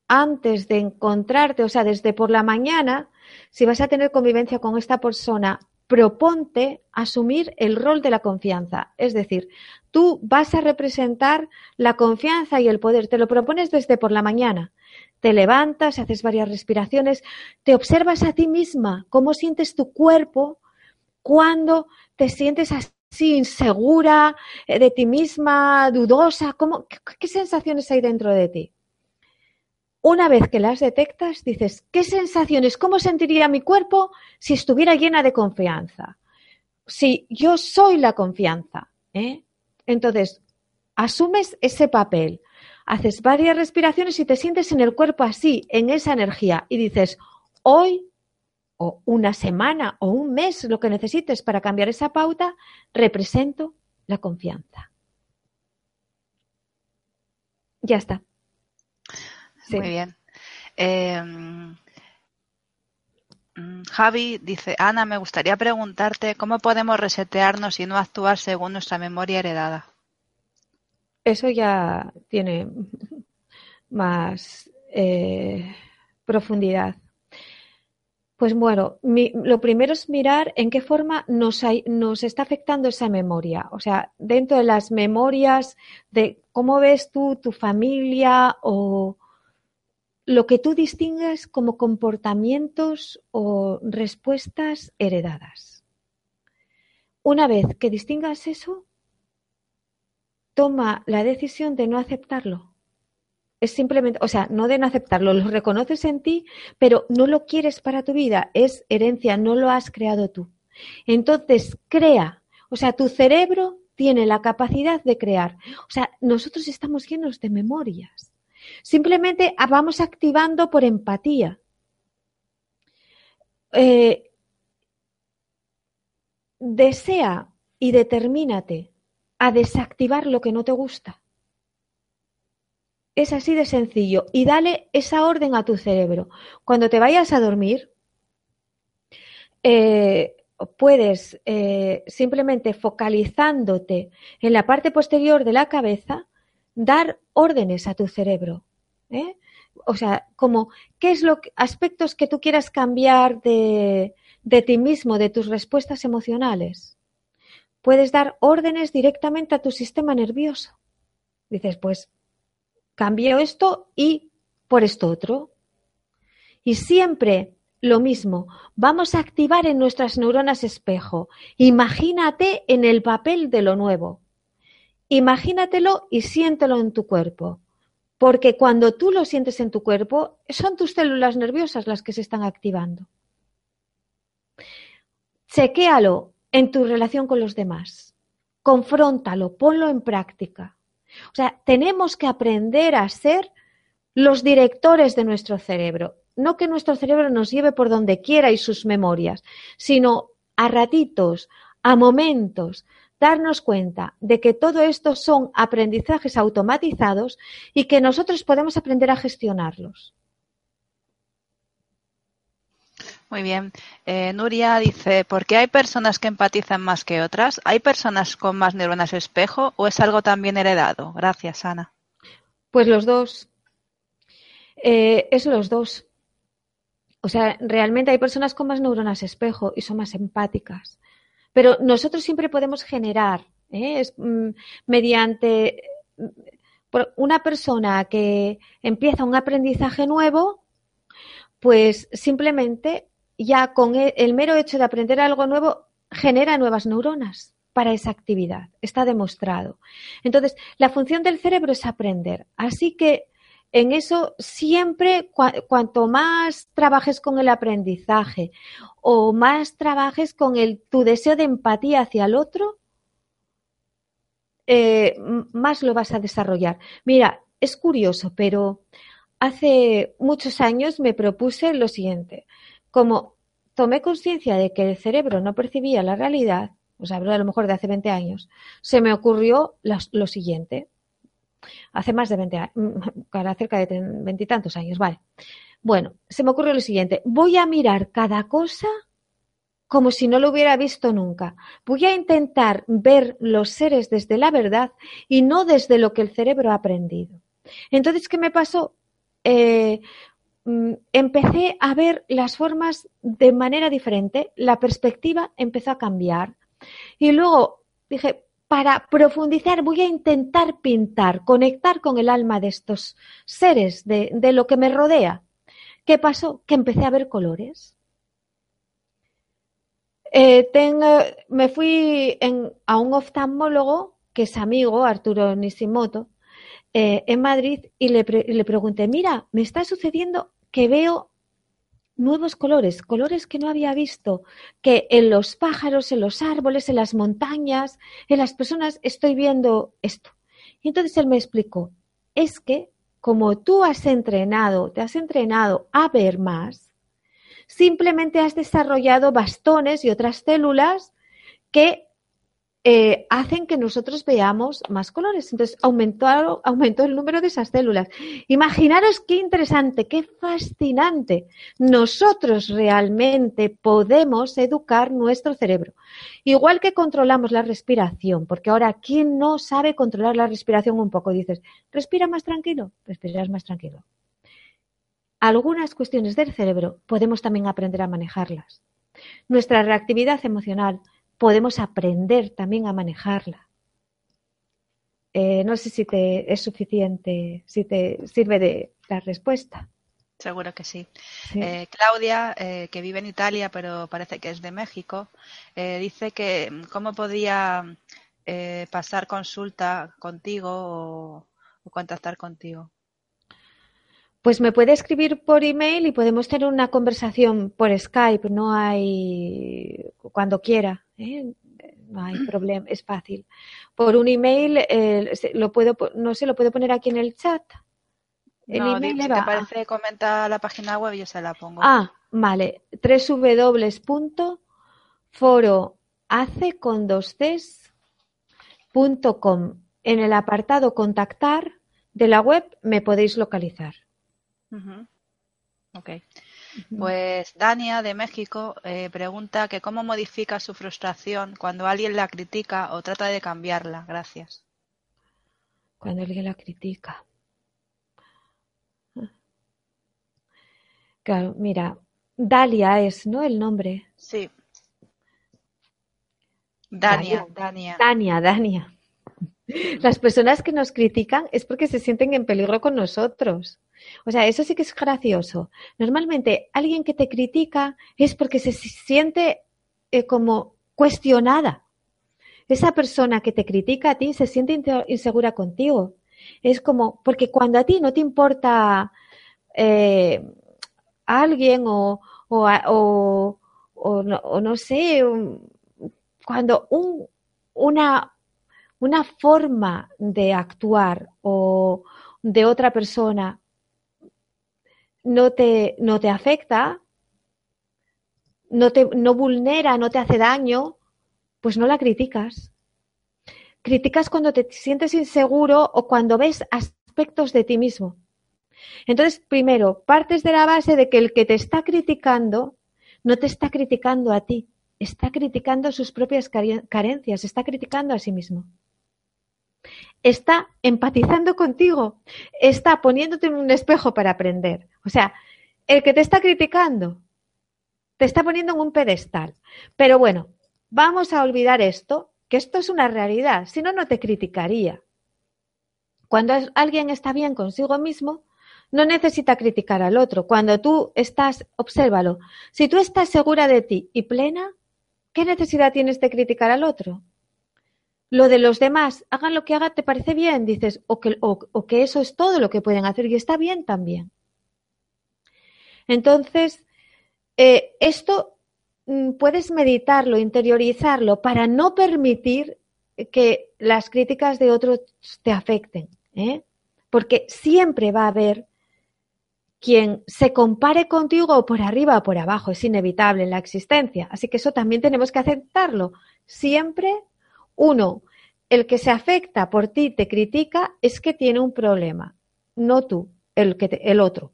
antes de encontrarte, o sea, desde por la mañana, si vas a tener convivencia con esta persona, proponte asumir el rol de la confianza. Es decir, tú vas a representar la confianza y el poder. Te lo propones desde por la mañana. Te levantas, haces varias respiraciones, te observas a ti misma, cómo sientes tu cuerpo cuando te sientes así insegura eh, de ti misma, dudosa. ¿Cómo, qué sensaciones hay dentro de ti? Una vez que las detectas, dices, ¿qué sensaciones? ¿Cómo sentiría mi cuerpo si estuviera llena de confianza? Si yo soy la confianza. ¿eh? Entonces, asumes ese papel, haces varias respiraciones y te sientes en el cuerpo así, en esa energía, y dices, hoy o una semana o un mes, lo que necesites para cambiar esa pauta, represento la confianza. Ya está. Muy bien. Em, mm, Javi dice, Ana, me gustaría preguntarte cómo podemos resetearnos y no actuar según nuestra memoria heredada. Eso ya tiene más eh, profundidad. Pues bueno, lo primero es mirar en qué forma nos, nos, está afectando esa memoria. O sea, dentro de las memorias de cómo ves tú tu familia o, lo que tú distingues como comportamientos o respuestas heredadas. Una vez que distingas eso, toma la decisión de no aceptarlo. Es simplemente, o sea, no de no aceptarlo, lo reconoces en ti, pero no lo quieres para tu vida, es herencia, no lo has creado tú. Entonces, crea, o sea, tu cerebro tiene la capacidad de crear. O sea, nosotros estamos llenos de memorias. Simplemente vamos activando por empatía. Eh, desea y determínate a desactivar lo que no te gusta. Es así de sencillo. Y dale esa orden a tu cerebro. Cuando te vayas a dormir, eh, puedes eh, simplemente focalizándote en la parte posterior de la cabeza, dar órdenes a tu cerebro. ¿eh? O sea, como, ¿qué es lo aspectos que tú quieras cambiar de, de ti mismo, de tus respuestas emocionales? Puedes dar órdenes directamente a tu sistema nervioso. Dices, pues, cambio esto y por esto otro. Y siempre lo mismo, vamos a activar en nuestras neuronas espejo. Imagínate en el papel de lo nuevo. Imagínatelo y siéntelo en tu cuerpo. Porque cuando tú lo sientes en tu cuerpo, son tus células nerviosas las que se están activando. Chequéalo en tu relación con los demás. Confróntalo, ponlo en práctica. O sea, tenemos que aprender a ser los directores de nuestro cerebro. No que nuestro cerebro nos lleve por donde quiera y sus memorias, sino a ratitos, a momentos, darnos cuenta de que todo esto son aprendizajes automatizados y que nosotros podemos aprender a gestionarlos. Muy bien. Eh, Nuria dice, ¿por qué hay personas que empatizan más que otras? ¿Hay personas con más neuronas espejo o es algo también heredado? Gracias, Ana. Pues los dos. Eh, es los dos. O sea, realmente hay personas con más neuronas espejo y son más empáticas. Pero nosotros siempre podemos generar, ¿eh? mm, mediante una persona que empieza un aprendizaje nuevo, pues simplemente ya con e, el mero hecho de aprender algo nuevo genera nuevas neuronas para esa actividad. Está demostrado. Entonces, la función del cerebro es aprender. Así que en eso siempre, cuanto más trabajes con el aprendizaje o más trabajes con el, tu deseo de empatía hacia el otro, eh, más lo vas a desarrollar. Mira, es curioso, pero hace muchos años me propuse lo siguiente. Como tomé conciencia de que el cerebro no percibía la realidad, o sea, hablo a lo mejor de hace 20 años, se me ocurrió lo, siguiente. Hace más de 20 años, cerca de veintitantos años, vale. Bueno, se me ocurrió lo siguiente. Voy a mirar cada cosa como si no lo hubiera visto nunca. Voy a intentar ver los seres desde la verdad y no desde lo que el cerebro ha aprendido. Entonces, ¿qué me pasó? Eh, empecé a ver las formas de manera diferente, la perspectiva empezó a cambiar. Y luego dije, para profundizar voy a intentar pintar, conectar con el alma de estos seres, de, lo que me rodea. ¿Qué pasó? Que empecé a ver colores. Eh, me fui a un oftalmólogo que es amigo, Arturo Nishimoto, eh, en Madrid, y le, le pregunté, mira, me está sucediendo que veo nuevos colores, colores que no había visto, que en los pájaros, en los árboles, en las montañas, en las personas estoy viendo esto. Y entonces él me explicó, es que como tú has entrenado, te has entrenado a ver más, simplemente has desarrollado bastones y otras células que eh, hacen que nosotros veamos más colores. Entonces, aumentó, aumentó el número de esas células. Imaginaros qué interesante, qué fascinante. Nosotros realmente podemos educar nuestro cerebro. Igual que controlamos la respiración, porque ahora, ¿quién no sabe controlar la respiración un poco? Dices, respira más tranquilo, respiras más tranquilo. Algunas cuestiones del cerebro podemos también aprender a manejarlas. Nuestra reactividad emocional, podemos aprender también a manejarla. Eh, no sé si te es suficiente, si te sirve de la respuesta. Seguro que sí. Eh, Claudia, eh, que vive en Italia, pero parece que es de México, dice que mm, cómo podía pasar consulta contigo o, o, contactar contigo. Pues me puede escribir por email y podemos tener una conversación por Skype, no hay cuando quiera. ¿eh? No hay problema, es fácil. Por un email, eh, lo puedo, no sé, lo puedo poner aquí en el chat. El no, email si te parece, comenta la página web y yo se la pongo. Ah, vale. www.foroace con dos En el apartado contactar de la web me podéis localizar. Ok. Pues Dania de México eh, pregunta que cómo modifica su frustración cuando alguien la critica o trata de cambiarla. Gracias. Cuando alguien la critica. Claro, mira, Dalia es, ¿no? El nombre. Sí. Dania, Dania. Dania, Dania. Las personas que nos critican es porque se sienten en peligro con nosotros. O sea, eso sí que es gracioso. Normalmente alguien que te critica es porque se siente eh, como cuestionada. Esa persona que te critica a ti se siente insegura contigo. Es como, porque cuando a ti no te importa eh, alguien o, o, o, no, sé, cuando un, una, una forma de actuar o de otra persona no te, no te afecta, no, te, no vulnera, no te hace daño, pues no la criticas. Criticas cuando te sientes inseguro o cuando ves aspectos de ti mismo. Entonces, primero, partes de la base de que el que te está criticando no te está criticando a ti, está criticando sus propias carencias, está criticando a sí mismo está empatizando contigo, está poniéndote en un espejo para aprender. O sea, el que te está criticando. Te está poniendo en un pedestal. Pero bueno, vamos a olvidar esto, que esto es una realidad, si no, no te criticaría. Cuando alguien está bien consigo mismo, no necesita criticar al otro. Cuando tú estás, obsérvalo, si tú estás segura de ti y plena, ¿qué necesidad tienes de criticar al otro? Lo de los demás, hagan lo que hagan, te parece bien, dices, o que, o que eso es todo lo que pueden hacer y está bien también. Entonces, eh, esto mm, puedes meditarlo, interiorizarlo para no permitir que las críticas de otros te afecten, ¿eh? porque siempre va a haber quien se compare contigo por arriba o por abajo, es inevitable en la existencia, así que eso también tenemos que aceptarlo. Siempre uno, el que se afecta por ti te critica es que tiene un problema, no tú, el, que el otro.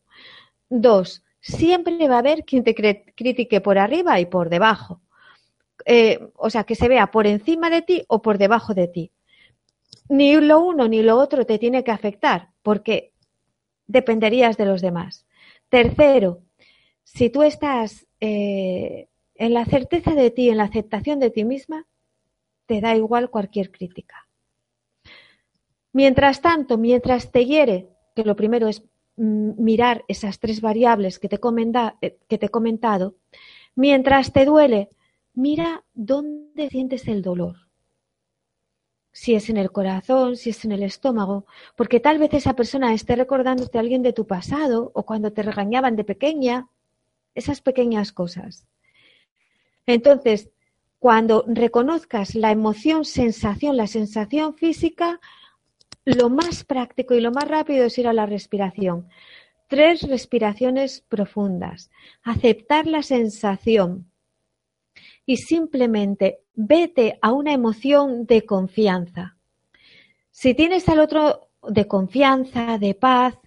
Dos, siempre va a haber quien te critique por arriba y por debajo. Eh, o sea, que se vea por encima de ti o por debajo de ti. Ni lo uno ni lo otro te tiene que afectar, porque dependerías de los demás. Tercero, si tú estás eh, en la certeza de ti, en la aceptación de ti misma, te da igual cualquier crítica. Mientras tanto, mientras te hiere, que lo primero es Mm, mirar esas tres variables que te, eh, que te he comentado, mientras te duele, mira dónde sientes el dolor. Si es en el corazón, si es en el estómago, porque tal vez esa persona esté recordándote a alguien de tu pasado o cuando te regañaban de pequeña, esas pequeñas cosas. Entonces, cuando reconozcas la emoción, sensación, la sensación física, lo más práctico y lo más rápido es ir a la respiración. Tres respiraciones profundas. Aceptar la sensación y simplemente vete a una emoción de confianza. Si tienes al otro de confianza, de paz,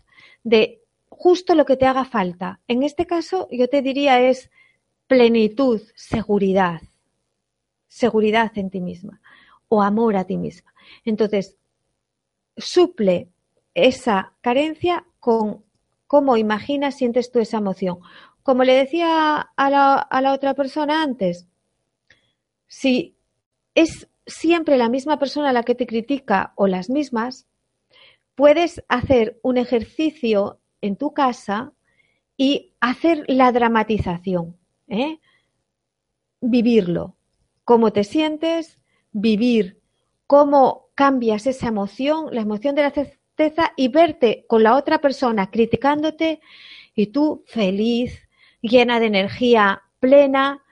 de justo lo que te haga falta, en este caso yo te diría es plenitud, seguridad, seguridad en ti misma o amor a ti misma. Entonces, suple esa carencia con cómo imaginas, sientes tú esa emoción. Como le decía a la, a la otra persona antes, si es siempre la misma persona la que te critica o las mismas, puedes hacer un ejercicio en tu casa y hacer la dramatización, ¿eh? vivirlo, cómo te sientes, vivir cómo cambias esa emoción, la emoción de la certeza y verte con la otra persona criticándote y tú feliz, llena de energía plena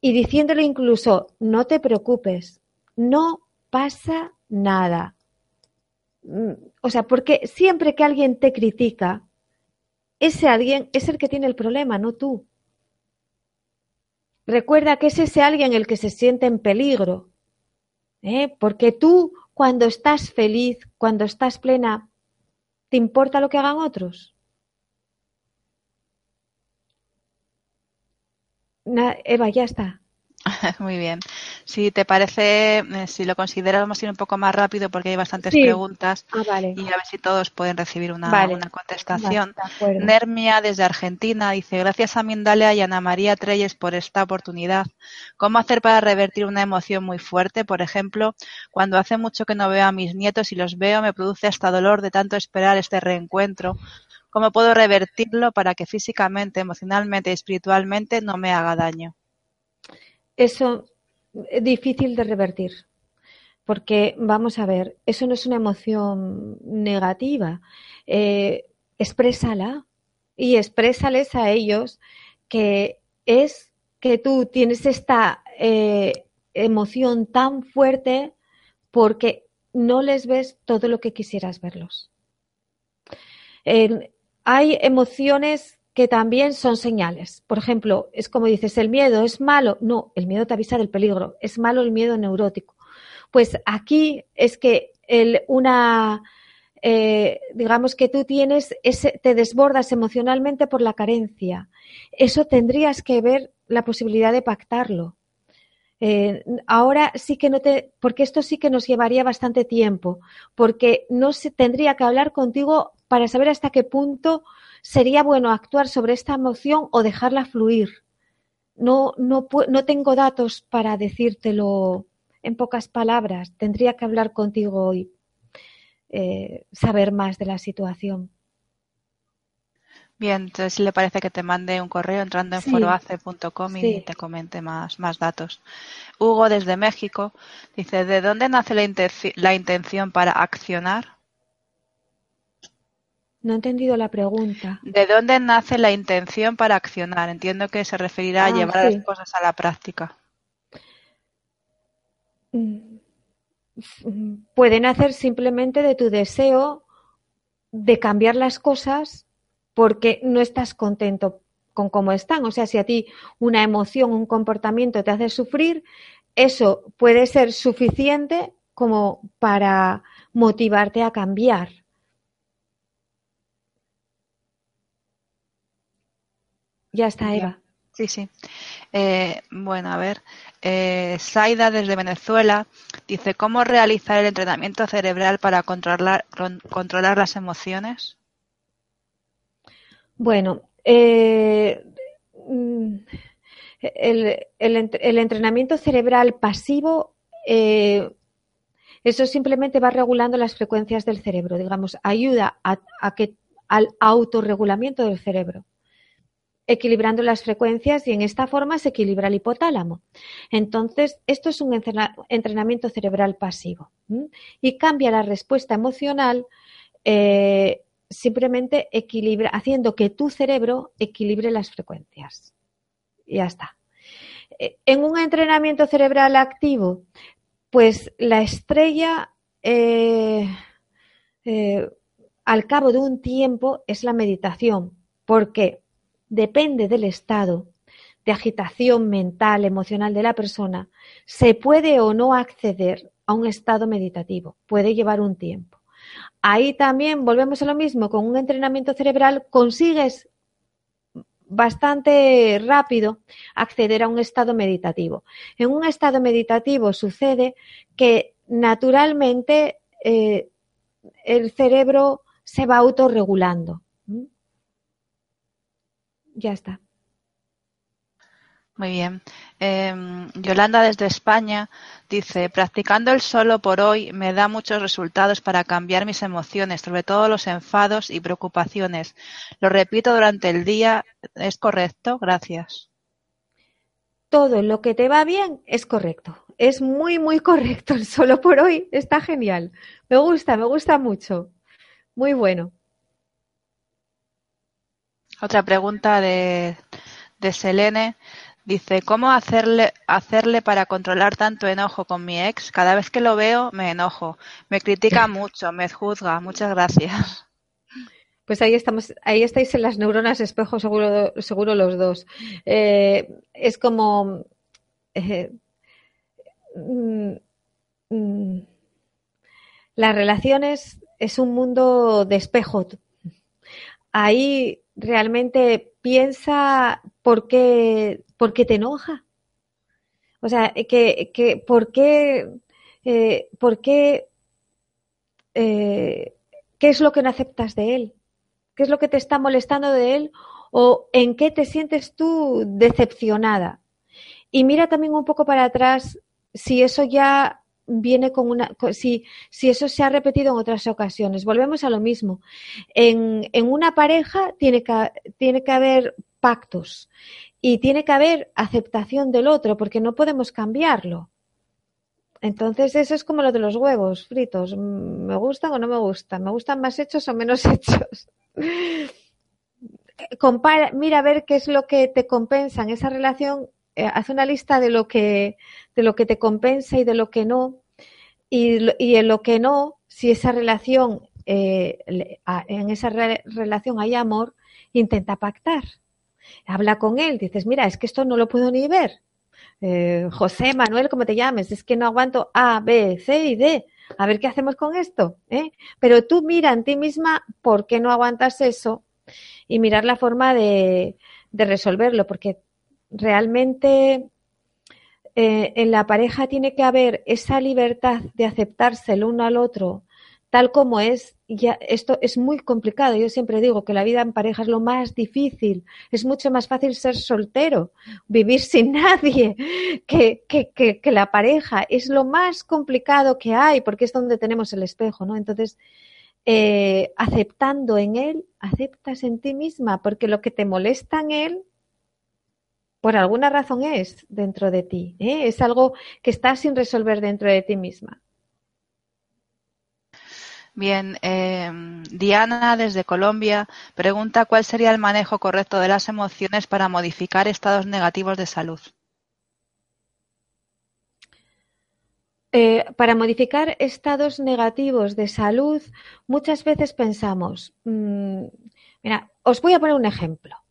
y diciéndole incluso, no te preocupes, no pasa nada. Mm, o sea, porque siempre que alguien te critica, ese alguien es el que tiene el problema, no tú. Recuerda que es ese alguien el que se siente en peligro, ¿eh? Porque tú, cuando estás feliz, cuando estás plena, ¿te importa lo que hagan otros? Eva, ya está. Muy bien. Si te parece, eh, si lo consideramos ir un poco más rápido porque hay bastantes preguntas ah, y a ver si todos pueden recibir una, contestación. Nermia desde Argentina dice, gracias a Mindalia y Ana María Treyes por esta oportunidad. ¿Cómo hacer para revertir una emoción muy fuerte? Por ejemplo, cuando hace mucho que no veo a mis nietos y los veo me produce hasta dolor de tanto esperar este reencuentro. ¿Cómo puedo revertirlo para que físicamente, emocionalmente y espiritualmente no me haga daño? Eso es difícil de revertir. Porque, vamos a ver, eso no es una emoción negativa. Eh, exprésala y exprésales a ellos que es que tú tienes esta eh, emoción tan fuerte porque no les ves todo lo que quisieras verlos. hay emociones que también son señales. Por ejemplo, es como dices, el miedo es malo. No, el miedo te avisa del peligro. Es malo el miedo neurótico. Pues aquí es que el, una, eh, digamos que tú tienes, ese, te desbordas emocionalmente por la carencia. Eso tendrías que ver la posibilidad de pactarlo. Eh, ahora sí que no te, porque esto sí que nos llevaría bastante tiempo, porque no se tendría que hablar contigo para saber hasta qué punto sería bueno actuar sobre esta emoción o dejarla fluir. No, no, no tengo datos para decírtelo en pocas palabras. Tendría que hablar contigo y eh, saber más de la situación. Bien, entonces si le parece que te mande un correo entrando en foroace.com y te comente más, más datos. Hugo desde México dice, ¿de dónde nace la, la intención para accionar? No he entendido la pregunta. ¿De dónde nace la intención para accionar? Entiendo que se referirá a ah, llevar las cosas a la práctica. Mm, puede nacer simplemente de tu deseo de cambiar las cosas porque no estás contento con cómo están. O sea, si a ti una emoción, un comportamiento te hace sufrir, eso puede ser suficiente como para motivarte a cambiar. Ya está, Eva. Sí, sí. Eh, bueno, a ver. Eh, Saida desde Venezuela dice, ¿cómo realizar el entrenamiento cerebral para controlar, controlar las emociones? Bueno, eh, mm, el, el, entrenamiento cerebral pasivo, eso simplemente va regulando las frecuencias del cerebro, digamos, ayuda a que, al autorregulamiento del cerebro equilibrando las frecuencias y en esta forma se equilibra el hipotálamo. Entonces, esto es un entrenamiento cerebral pasivo y cambia la respuesta emocional eh, simplemente equilibra, haciendo que tu cerebro equilibre las frecuencias. Ya está. Eh, en un entrenamiento cerebral activo, pues la estrella eh, al cabo de un tiempo es la meditación. ¿Por qué? Depende del estado de agitación mental, emocional de la persona, se puede o no acceder a un estado meditativo. Puede llevar un tiempo. Ahí también volvemos a lo mismo, con un entrenamiento cerebral consigues bastante rápido acceder a un estado meditativo. En un estado meditativo sucede que naturalmente eh, el cerebro se va autorregulando. Ya está. Muy bien. Em, Yolanda desde España dice, practicando el solo por hoy me da muchos resultados para cambiar mis emociones, sobre todo los enfados y preocupaciones. Lo repito durante el día. ¿Es correcto? Gracias. Todo lo que te va bien es correcto. Es muy, muy correcto. El solo por hoy está genial. Me gusta, me gusta mucho. Muy bueno. Otra pregunta de, de Selene. Dice, ¿cómo hacerle, hacerle para controlar tanto enojo con mi ex? Cada vez que lo veo me enojo. Me critica mucho, me juzga. Muchas gracias. Pues ahí estamos, ahí estáis en las neuronas espejo, seguro, seguro los dos. Eh, es como eh, mm, mm, las relaciones es un mundo de espejo. Ahí realmente piensa por qué, por qué te enoja. O sea, que, que por qué, eh, por qué, eh, qué es lo que no aceptas de él, qué es lo que te está molestando de él o en qué te sientes tú decepcionada. Y mira también un poco para atrás si eso ya viene con una, si, si eso se ha repetido en otras ocasiones. Volvemos a lo mismo. En, en una pareja tiene que, tiene que haber pactos y tiene que haber aceptación del otro porque no podemos cambiarlo. Entonces eso es como lo de los huevos fritos. ¿Me gustan o no me gustan? ¿Me gustan más hechos o menos hechos? Compara, mira a ver qué es lo que te compensa en esa relación haz una lista de lo que de lo que te compensa y de lo que no. Y, y en lo que no si esa relación eh, en esa relación hay amor intenta pactar. Habla con él dices mira es que esto no lo puedo ni ver eh, José Manuel como te llames es que no aguanto A B C y D. A ver qué hacemos con esto pero tú mira en ti misma por qué no aguantas eso y mirar la forma de, de resolverlo porque realmente eh, en la pareja tiene que haber esa libertad de aceptarse el uno al otro tal como es ya esto es muy complicado. Yo siempre digo que la vida en pareja es lo más difícil. Es mucho más fácil ser soltero, vivir sin nadie, que, que, la pareja. Es lo más complicado que hay, porque es donde tenemos el espejo, ¿no? Entonces, eh, aceptando en él, aceptas en ti misma, porque lo que te molesta en él, por alguna razón es dentro de ti. ¿eh? Es algo que está sin resolver dentro de ti misma. Bien, eh, Diana desde Colombia pregunta cuál sería el manejo correcto de las emociones para modificar estados negativos de salud. Eh, para modificar estados negativos de salud, muchas veces pensamos, mm, mira, os voy a poner un ejemplo.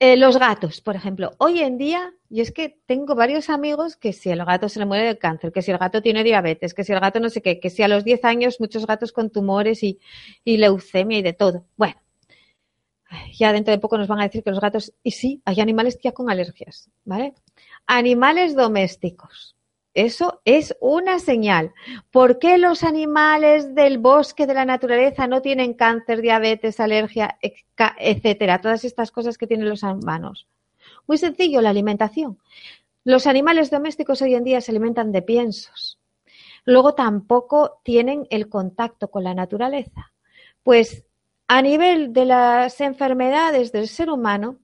Eh, los gatos, por ejemplo. Hoy en día, y es que tengo varios amigos que si el gato se le muere de cáncer, que si el gato tiene diabetes, que si el gato no sé qué, que si a los 10 años muchos gatos con tumores y, y leucemia y de todo. Bueno, ya dentro de poco nos van a decir que los gatos, y sí, hay animales ya con alergias, ¿vale? Animales domésticos. Eso es una señal. ¿Por qué los animales del bosque de la naturaleza no tienen cáncer, diabetes, alergia, etcétera? Todas estas cosas que tienen los humanos. Muy sencillo, la alimentación. Los animales domésticos hoy en día se alimentan de piensos. Luego tampoco tienen el contacto con la naturaleza. Pues a nivel de las enfermedades del ser humano,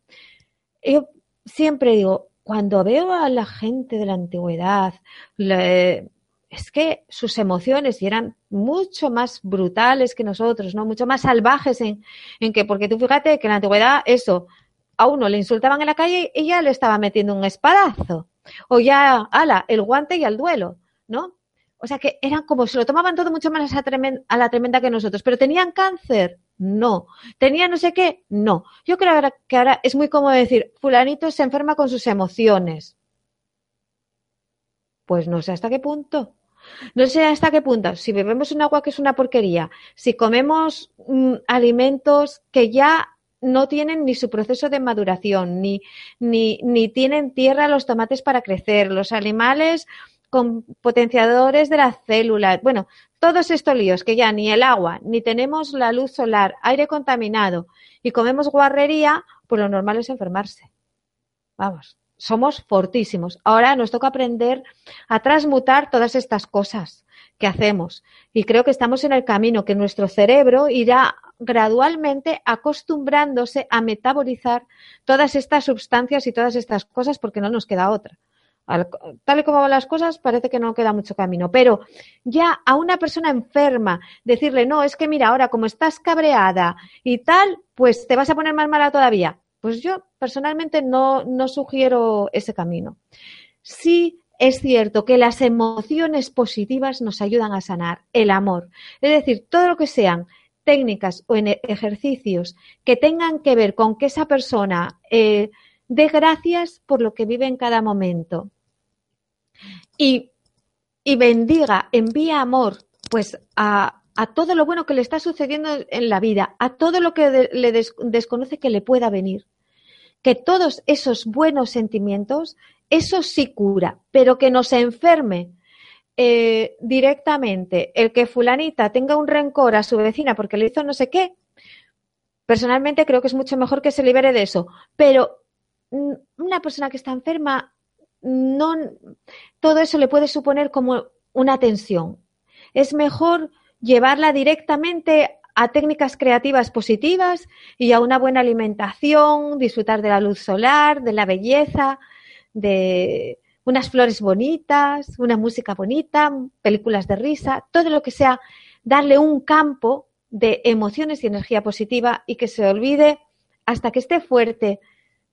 yo siempre digo, cuando veo a la gente de la antigüedad, es que sus emociones eran mucho más brutales que nosotros, ¿no? Mucho más salvajes en, en que, porque tú fíjate que en la antigüedad eso, a uno le insultaban en la calle y ya le estaba metiendo un espadazo. O ya, ala, el guante y al duelo, ¿no? O sea que eran como, se lo tomaban todo mucho más a la tremenda que nosotros, pero tenían cáncer, no. ¿Tenía no sé qué? No. Yo creo que ahora es muy cómodo decir, fulanito se enferma con sus emociones. Pues no sé hasta qué punto. No sé hasta qué punto. Si bebemos un agua que es una porquería, si comemos mm, alimentos que ya no tienen ni su proceso de maduración, ni, ni, ni tienen tierra los tomates para crecer, los animales con potenciadores de las células. Bueno, todos estos líos que ya ni el agua, ni tenemos la luz solar, aire contaminado y comemos guarrería, pues lo normal es enfermarse. Vamos, somos fortísimos. Ahora nos toca aprender a transmutar todas estas cosas que hacemos. Y creo que estamos en el camino, que nuestro cerebro irá gradualmente acostumbrándose a metabolizar todas estas sustancias y todas estas cosas porque no nos queda otra tal y como van las cosas, parece que no queda mucho camino. Pero ya a una persona enferma, decirle, no, es que mira, ahora como estás cabreada y tal, pues te vas a poner más mala todavía. Pues yo personalmente no, no sugiero ese camino. Sí es cierto que las emociones positivas nos ayudan a sanar el amor. Es decir, todo lo que sean técnicas o ejercicios que tengan que ver con que esa persona eh, dé gracias por lo que vive en cada momento y, bendiga, envía amor, pues a, todo lo bueno que le está sucediendo en la vida, a todo lo que le desconoce que le pueda venir. Que todos esos buenos sentimientos, eso sí cura, pero que no se enferme eh, directamente el que fulanita tenga un rencor a su vecina porque le hizo no sé qué, personalmente creo que es mucho mejor que se libere de eso. Pero una persona que está enferma no, todo eso le puede suponer como una tensión. Es mejor llevarla directamente a técnicas creativas positivas y a una buena alimentación, disfrutar de la luz solar, de la belleza, de unas flores bonitas, una música bonita, películas de risa, todo lo que sea, darle un campo de emociones y energía positiva y que se olvide hasta que esté fuerte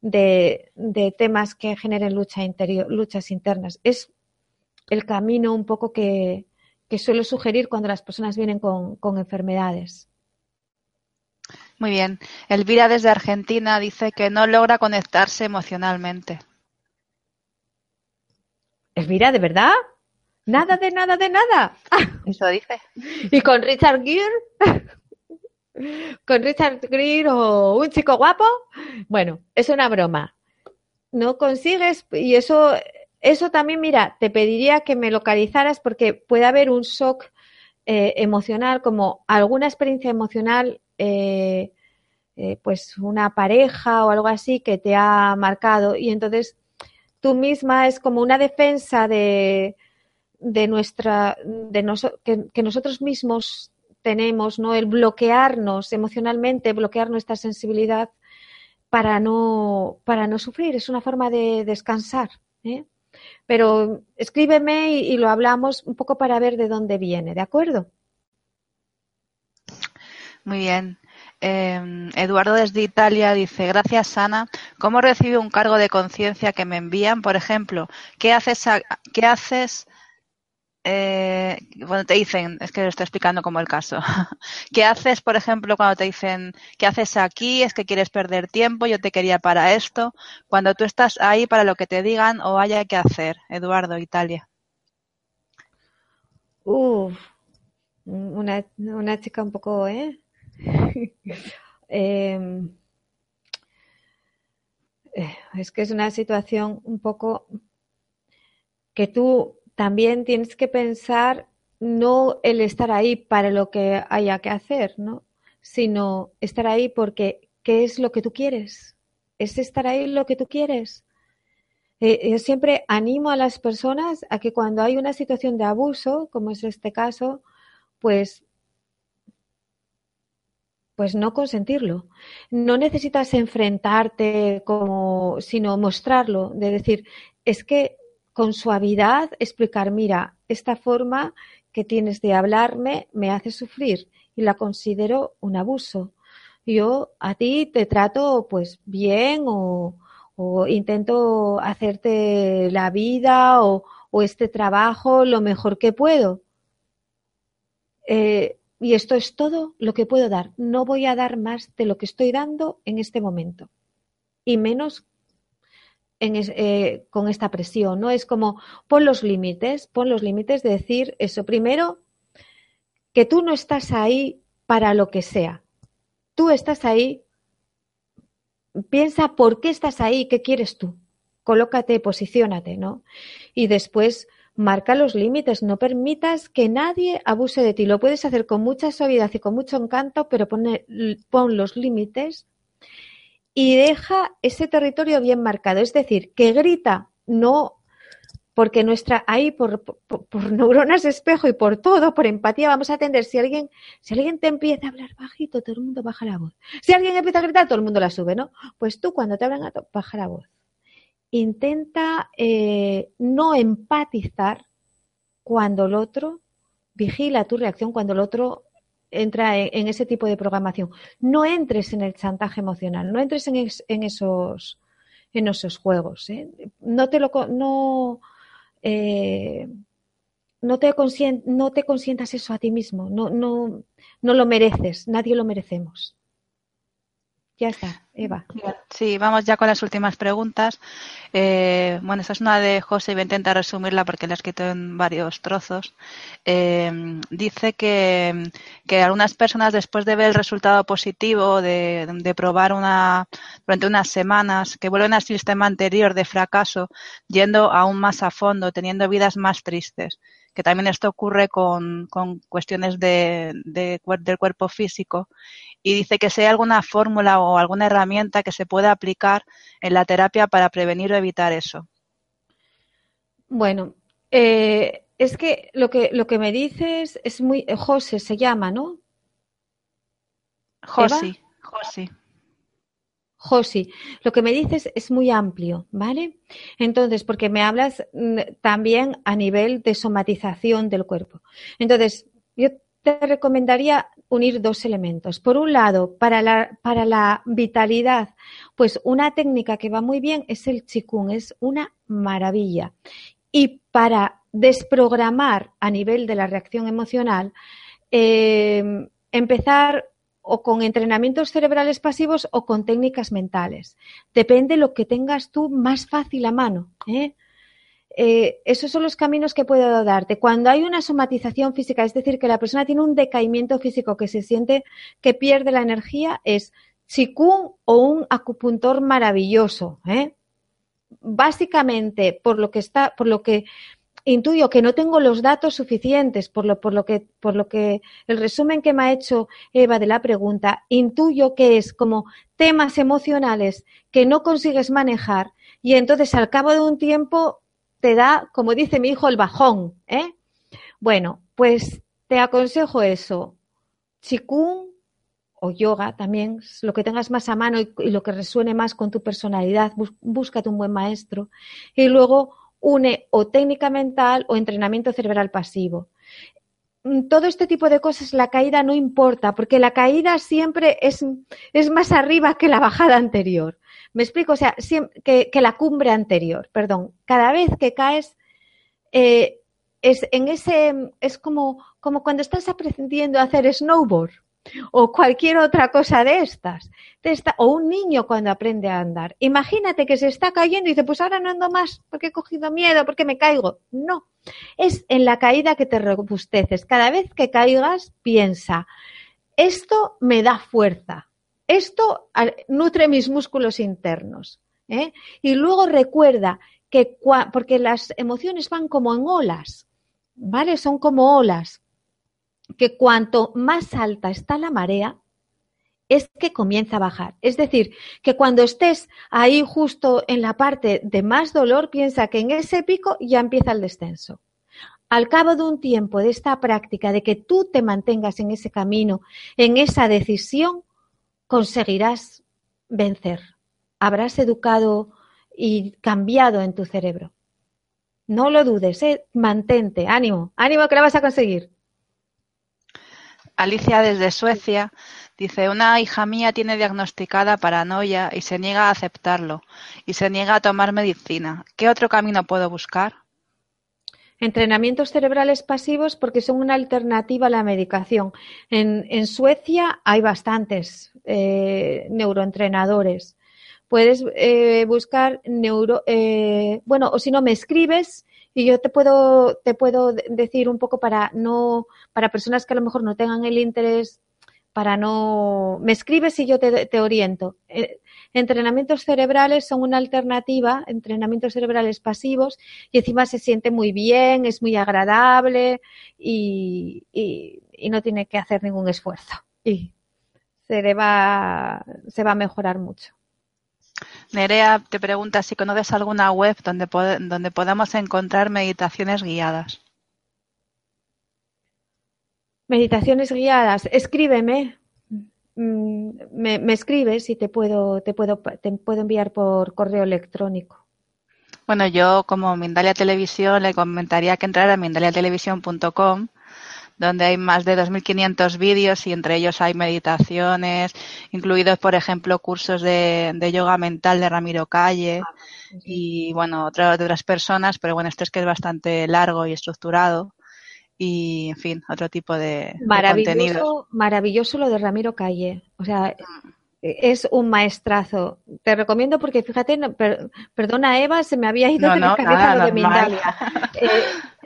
de, temas que generen lucha interior, luchas internas. Es el camino un poco que, suelo sugerir cuando las personas vienen con, enfermedades. Muy bien. Elvira desde Argentina dice que no logra conectarse emocionalmente. Elvira, ¿de verdad? Nada de nada de nada. Eso dice. ¿Y con Richard Gere? Con Richard Gere o un chico guapo, bueno, es una broma. No consigues y eso, eso también, mira, te pediría que me localizaras porque puede haber un shock eh, emocional como alguna experiencia emocional, pues una pareja o algo así que te ha marcado y entonces tú misma es como una defensa de, de nuestra, de que, nosotros mismos tenemos, ¿no? El bloquearnos emocionalmente, bloquear nuestra sensibilidad para no, para no sufrir. Es una forma de descansar. ¿eh? Pero escríbeme y, lo hablamos un poco para ver de dónde viene, ¿de acuerdo? Muy bien. Em, Eduardo desde Italia dice, gracias Ana, ¿cómo recibo un cargo de conciencia que me envían? Por ejemplo, ¿qué haces, ¿qué haces eh, cuando te dicen, es que lo estoy explicando como el caso, ¿qué haces, por ejemplo, cuando te dicen, ¿qué haces aquí? Es que quieres perder tiempo, yo te quería para esto, cuando tú estás ahí para lo que te digan o haya que hacer, Eduardo, Italia. Uf, una, chica un poco, ¿eh? Em, eh, es que es una situación un poco que tú también tienes que pensar no el estar ahí para lo que haya que hacer, ¿no? Sino estar ahí porque ¿qué es lo que tú quieres? ¿Es estar ahí lo que tú quieres? Eh, yo siempre animo a las personas a que cuando hay una situación de abuso, como es este caso, pues pues no consentirlo. No necesitas enfrentarte como, sino mostrarlo, de decir, es que con suavidad explicar, mira, esta forma que tienes de hablarme me hace sufrir y la considero un abuso. Yo a ti te trato pues bien o, intento hacerte la vida o, este trabajo lo mejor que puedo. Eh, y esto es todo lo que puedo dar. No voy a dar más de lo que estoy dando en este momento. Y menos eh, con esta presión, ¿no? Es como pon los límites, pon los límites de decir eso. Primero, que tú no estás ahí para lo que sea. Tú estás ahí, piensa por qué estás ahí, qué quieres tú. Colócate, posiciónate, ¿no? Y después marca los límites, no permitas que nadie abuse de ti. Lo puedes hacer con mucha suavidad y con mucho encanto, pero pon los límites y deja ese territorio bien marcado. Es decir, que grita, no porque nuestra ahí por, por, neuronas espejo y por todo, por empatía, vamos a atender. Si alguien, si alguien te empieza a hablar bajito, todo el mundo baja la voz. Si alguien empieza a gritar, todo el mundo la sube, ¿no? Pues tú cuando te hablan, baja la voz. Intenta eh, no empatizar cuando el otro vigila tu reacción, cuando el otro entra en, ese tipo de programación. No entres en el chantaje emocional, no entres en, esos en esos juegos. ¿eh? No te lo no eh, no te no te consientas eso a ti mismo. No no no lo mereces. Nadie lo merecemos. Ya está, Eva. Sí, vamos ya con las últimas preguntas. Eh, bueno, esta es una de José y voy a intentar resumirla porque la he escrito en varios trozos. Eh, dice que, algunas personas después de ver el resultado positivo de, probar una durante unas semanas, que vuelven al sistema anterior de fracaso, yendo aún más a fondo, teniendo vidas más tristes que también esto ocurre con, cuestiones de, del cuerpo físico y dice que si hay alguna fórmula o alguna herramienta que se pueda aplicar en la terapia para prevenir o evitar eso. Bueno, eh, es que lo que lo que me dices es muy José se llama, ¿no? Josi, Josi. Josi, lo que me dices es muy amplio, ¿vale? Entonces, porque me hablas mm, también a nivel de somatización del cuerpo. Entonces, yo te recomendaría unir dos elementos. Por un lado, para la, para la vitalidad, pues una técnica que va muy bien es el chikung, es una maravilla. Y para desprogramar a nivel de la reacción emocional, eh, empezar o con entrenamientos cerebrales pasivos o con técnicas mentales. Depende lo que tengas tú más fácil a mano. ¿eh? Eh, esos son los caminos que puedo darte. Cuando hay una somatización física, es decir, que la persona tiene un decaimiento físico que se siente que pierde la energía, es chikung o un acupuntor maravilloso. ¿eh? Básicamente, por lo que está, por lo que intuyo que no tengo los datos suficientes por lo, por lo que, por lo que el resumen que me ha hecho Eva de la pregunta, intuyo que es como temas emocionales que no consigues manejar y entonces al cabo de un tiempo te da, como dice mi hijo, el bajón, ¿eh? Bueno, pues te aconsejo eso. Chikung o yoga también, lo que tengas más a mano y, lo que resuene más con tu personalidad, búscate un buen maestro. Y luego une o técnica mental o entrenamiento cerebral pasivo. Mm, todo este tipo de cosas, la caída no importa, porque la caída siempre es, es más arriba que la bajada anterior. Me explico, o sea, que, que, la cumbre anterior, perdón. Cada vez que caes, eh, es en ese, es como, como cuando estás aprendiendo a hacer snowboard o cualquier otra cosa de estas. o un niño cuando aprende a andar. Imagínate que se está cayendo y dice, pues ahora no ando más porque he cogido miedo, porque me caigo. No, es en la caída que te robusteces. Cada vez que caigas, piensa, esto me da fuerza, esto nutre mis músculos internos. ¿eh? Y luego recuerda que, porque las emociones van como en olas, ¿vale? Son como olas que cuanto más alta está la marea, es que comienza a bajar. Es decir, que cuando estés ahí justo en la parte de más dolor, piensa que en ese pico ya empieza el descenso. Al cabo de un tiempo de esta práctica, de que tú te mantengas en ese camino, en esa decisión, conseguirás vencer. Habrás educado y cambiado en tu cerebro. No lo dudes, ¿eh? mantente, ánimo, ánimo que lo vas a conseguir. Alicia desde Suecia dice, una hija mía tiene diagnosticada paranoia y se niega a aceptarlo y se niega a tomar medicina. ¿Qué otro camino puedo buscar? Entrenamientos cerebrales pasivos porque son una alternativa a la medicación. En, Suecia hay bastantes eh, neuroentrenadores. Puedes eh, buscar neuro, eh, bueno, o si no me escribes y yo te puedo, te puedo decir un poco para no, para personas que a lo mejor no tengan el interés, para no, me escribes y yo te, oriento. Eh, entrenamientos cerebrales son una alternativa, entrenamientos cerebrales pasivos, y encima se siente muy bien, es muy agradable y, y, no tiene que hacer ningún esfuerzo. Y se, va, se va a mejorar mucho. Nerea te pregunta si conoces alguna web donde, donde podamos encontrar meditaciones guiadas. Meditaciones guiadas, escríbeme. Mm, me, escribes y te puedo, te puedo, te puedo enviar por correo electrónico. Bueno, yo como Mindalia Televisión le comentaría que entrara a mindaliatelevisión.com donde hay más de 2.500 vídeos y entre ellos hay meditaciones, incluidos, por ejemplo, cursos de, yoga mental de Ramiro Calle ah, y, bueno, otras de otras personas, pero bueno, esto es que es bastante largo y estructurado y, en fin, otro tipo de, maravilloso, Maravilloso lo de Ramiro Calle. O sea, mm. Es un maestrazo. Te recomiendo porque, fíjate, perdona Eva, se me había ido de la cabeza lo de Mindalia. Eh,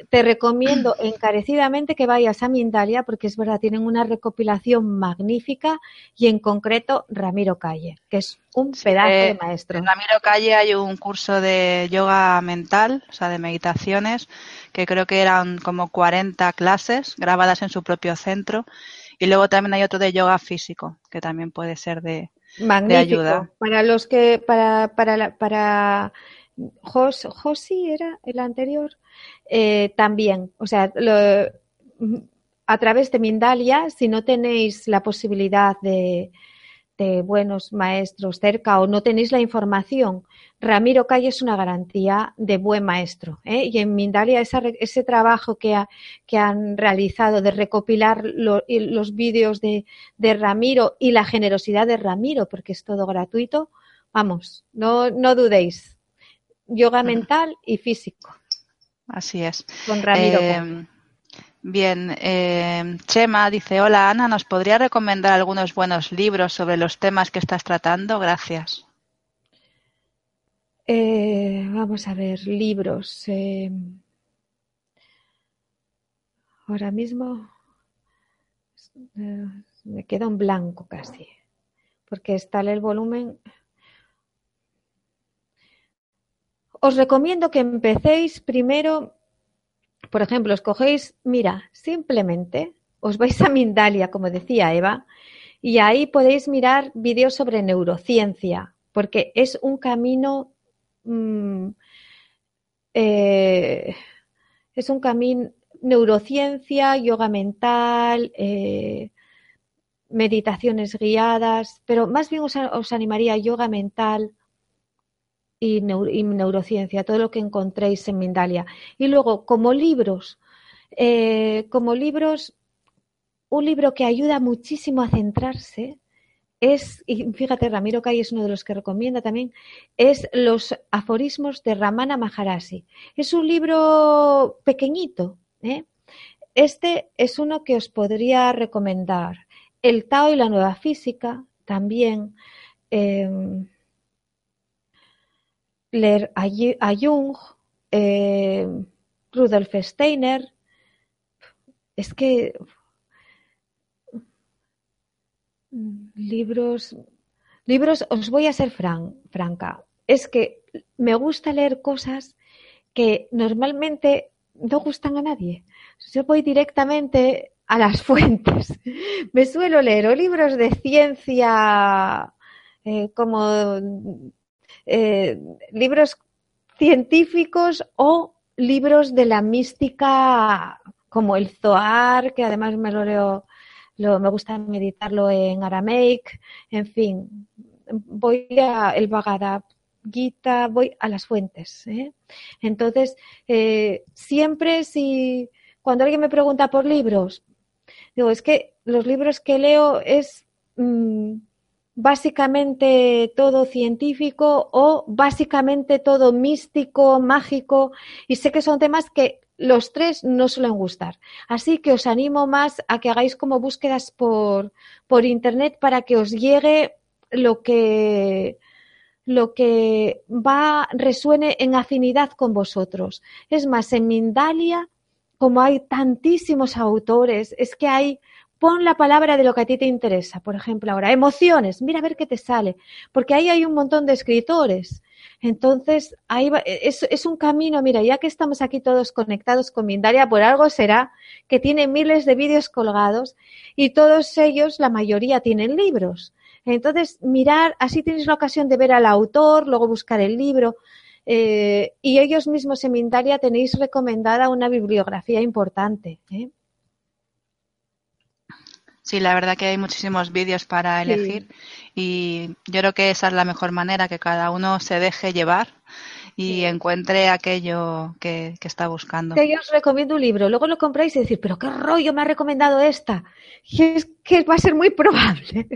te recomiendo encarecidamente que vayas a Mindalia porque es verdad, tienen una recopilación magnífica y en concreto Ramiro Calle, que es un pedazo de eh, maestro. En Ramiro Calle hay un curso de yoga mental, o sea, de meditaciones, que creo que eran como 40 clases grabadas en su propio centro. Y luego también hay otro de yoga físico, que también puede ser de, ayuda. Para los que, para, para, para Jos, Josi era el anterior, eh, también, o sea, a través de Mindalia, si no tenéis la posibilidad de, buenos maestros cerca o no tenéis la información, Ramiro Calle es una garantía de buen maestro. ¿eh? Y en Mindalia ese trabajo que, que, han realizado de recopilar los vídeos de, de, Ramiro y la generosidad de Ramiro, porque es todo gratuito, vamos, no, no dudéis. Yoga mental y físico. Así es. Eh, bien, eh, Chema dice, hola Ana, ¿nos podría recomendar algunos buenos libros sobre los temas que estás tratando? Gracias. Eh, vamos a ver, libros. ahora mismo me queda un blanco casi, porque está el volumen. os recomiendo que empecéis primero Por ejemplo, os cogéis, mira, simplemente os vais a Mindalia, como decía Eva, y ahí podéis mirar vídeos sobre neurociencia, porque es un camino, mm, eh, es un camino, neurociencia, yoga mental, eh, meditaciones guiadas, pero más bien os, os animaría yoga mental, y, neurociencia, todo lo que encontréis en Mindalia. Y luego, como libros, eh, como libros, un libro que ayuda muchísimo a centrarse es, y fíjate, Ramiro Cay es uno de los que recomienda también, es Los aforismos de Ramana Maharshi. Es un libro pequeñito. ¿eh? Este es uno que os podría recomendar. El Tao y la nueva física también. Em, leer a, Jung, eh, Rudolf Steiner. Es que libros, libros, os voy a ser franca, es que me gusta leer cosas que normalmente no gustan a nadie. Yo voy directamente a las fuentes. Me suelo leer o libros de ciencia eh, como eh, libros científicos o libros de la mística como el Zohar, que además me lo leo, me gusta meditarlo en aramaic, en fin, voy a el Bhagavad Gita, voy a las fuentes. ¿eh? Entonces, eh, siempre si cuando alguien me pregunta por libros, digo, es que los libros que leo es mm, básicamente todo científico o básicamente todo místico, mágico, y sé que son temas que los tres no suelen gustar. Así que os animo más a que hagáis como búsquedas por, por internet para que os llegue lo que lo que va resuene en afinidad con vosotros. Es más, en Mindalia, como hay tantísimos autores, es que hay pon la palabra de lo que a ti te interesa. Por ejemplo, ahora, emociones, mira a ver qué te sale, porque ahí hay un montón de escritores. Entonces, ahí es, es, un camino, mira, ya que estamos aquí todos conectados con Mindaria, por algo será que tiene miles de vídeos colgados y todos ellos, la mayoría, tienen libros. Entonces, mirar, así tienes la ocasión de ver al autor, luego buscar el libro. Eh, y ellos mismos en Mindaria tenéis recomendada una bibliografía importante. ¿eh? Sí, la verdad que hay muchísimos vídeos para elegir y yo creo que esa es la mejor manera, que cada uno se deje llevar y encuentre aquello que, está buscando. Que yo os recomiendo un libro, luego lo compráis y decir, pero qué rollo me ha recomendado esta. Y es que va a ser muy probable,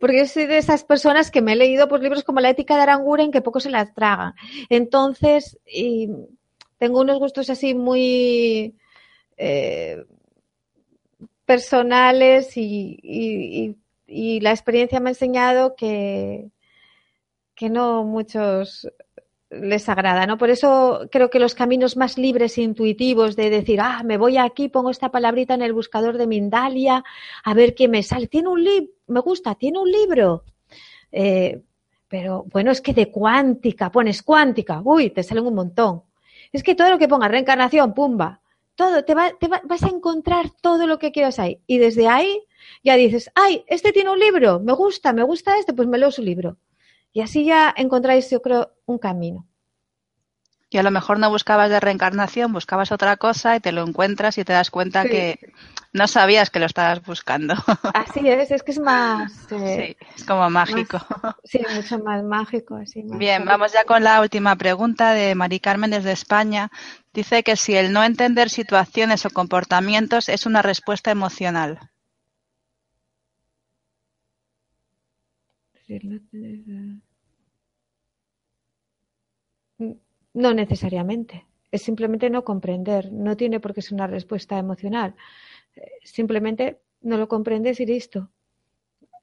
porque yo soy de esas personas que me he leído pues, libros como La ética de Aranguren que poco se las tragan. Entonces, y tengo unos gustos así muy... Eh, personales y, la experiencia me ha enseñado que, que no muchos les agrada, ¿no? Por eso creo que los caminos más libres e intuitivos de decir, ah, me voy aquí, pongo esta palabrita en el buscador de Mindalia, a ver qué me sale. Tiene un libro, me gusta, tiene un libro. Eh, pero bueno, es que de cuántica, pones cuántica, uy, te salen un montón. Es que todo lo que ponga reencarnación, pumba todo, te, vas a encontrar todo lo que quieras ahí. Y desde ahí ya dices, ay, este tiene un libro, me gusta, me gusta este, pues me leo su libro. Y así ya encontráis, yo creo, un camino. Y a lo mejor no buscabas de reencarnación, buscabas otra cosa y te lo encuentras y te das cuenta que no sabías que lo estabas buscando. Así es, es que es más... Eh, sí, es como mágico. sí, mucho más mágico. Así, Bien, vamos ya con la última pregunta de Mari Carmen desde España. Dice que si el no entender situaciones o comportamientos es una respuesta emocional. No necesariamente. Es simplemente no comprender. No tiene por qué ser una respuesta emocional. Simplemente no lo comprendes y listo.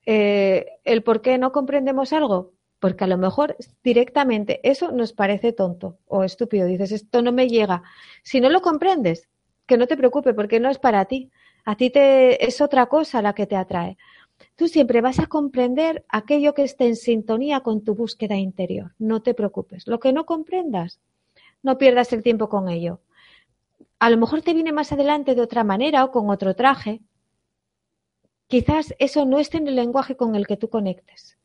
Eh, ¿El por qué no comprendemos algo? Porque a lo mejor directamente eso nos parece tonto o estúpido. Dices, esto no me llega. Si no lo comprendes, que no te preocupe porque no es para ti. A ti te, es otra cosa la que te atrae. Tú siempre vas a comprender aquello que esté en sintonía con tu búsqueda interior. No te preocupes. Lo que no comprendas, no pierdas el tiempo con ello. a lo mejor te viene más adelante de otra manera o con otro traje. Quizás eso no esté en el lenguaje con el que tú conectes.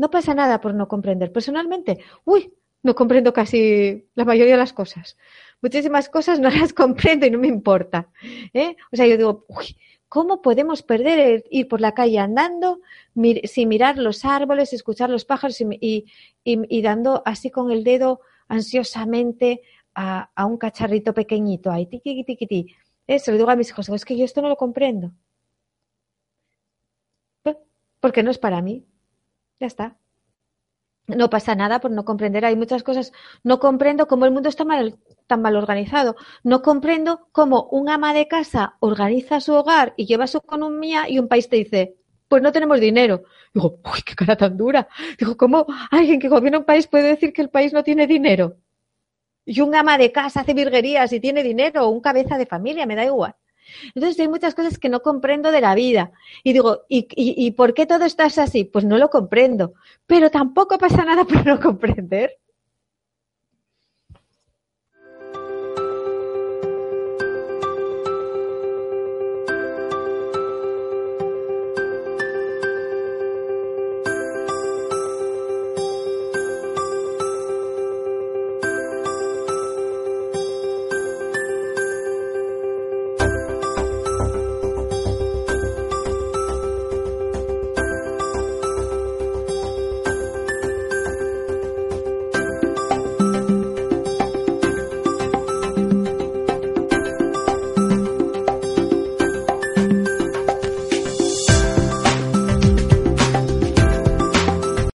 No pasa nada por no comprender. Personalmente, uy, no comprendo casi la mayoría de las cosas. Muchísimas cosas no las comprendo y no me importa. ¿eh? O sea, yo digo, uy, ¿cómo podemos perder el ir por la calle andando sin mirar los árboles, escuchar los pájaros y, y, dando así con el dedo ansiosamente a, un cacharrito pequeñito ahí, tiqui, tiqui, tiqui. Eso, le digo a mis hijos, es que yo esto no lo comprendo. Porque no es para mí. Ya está. No pasa nada por no comprender. Hay muchas cosas. No comprendo cómo el mundo está mal, tan mal organizado. No comprendo cómo un ama de casa organiza su hogar y lleva su economía y un país te dice, pues no tenemos dinero. Digo, uy, qué cara tan dura. Digo, ¿cómo alguien que gobierna un país puede decir que el país no tiene dinero? Y un ama de casa hace virguerías y tiene dinero, o un cabeza de familia, me da igual. Entonces hay muchas cosas que no comprendo de la vida. Y digo, ¿y, y, por qué todo estás así? Pues no lo comprendo. Pero tampoco pasa nada por no comprender.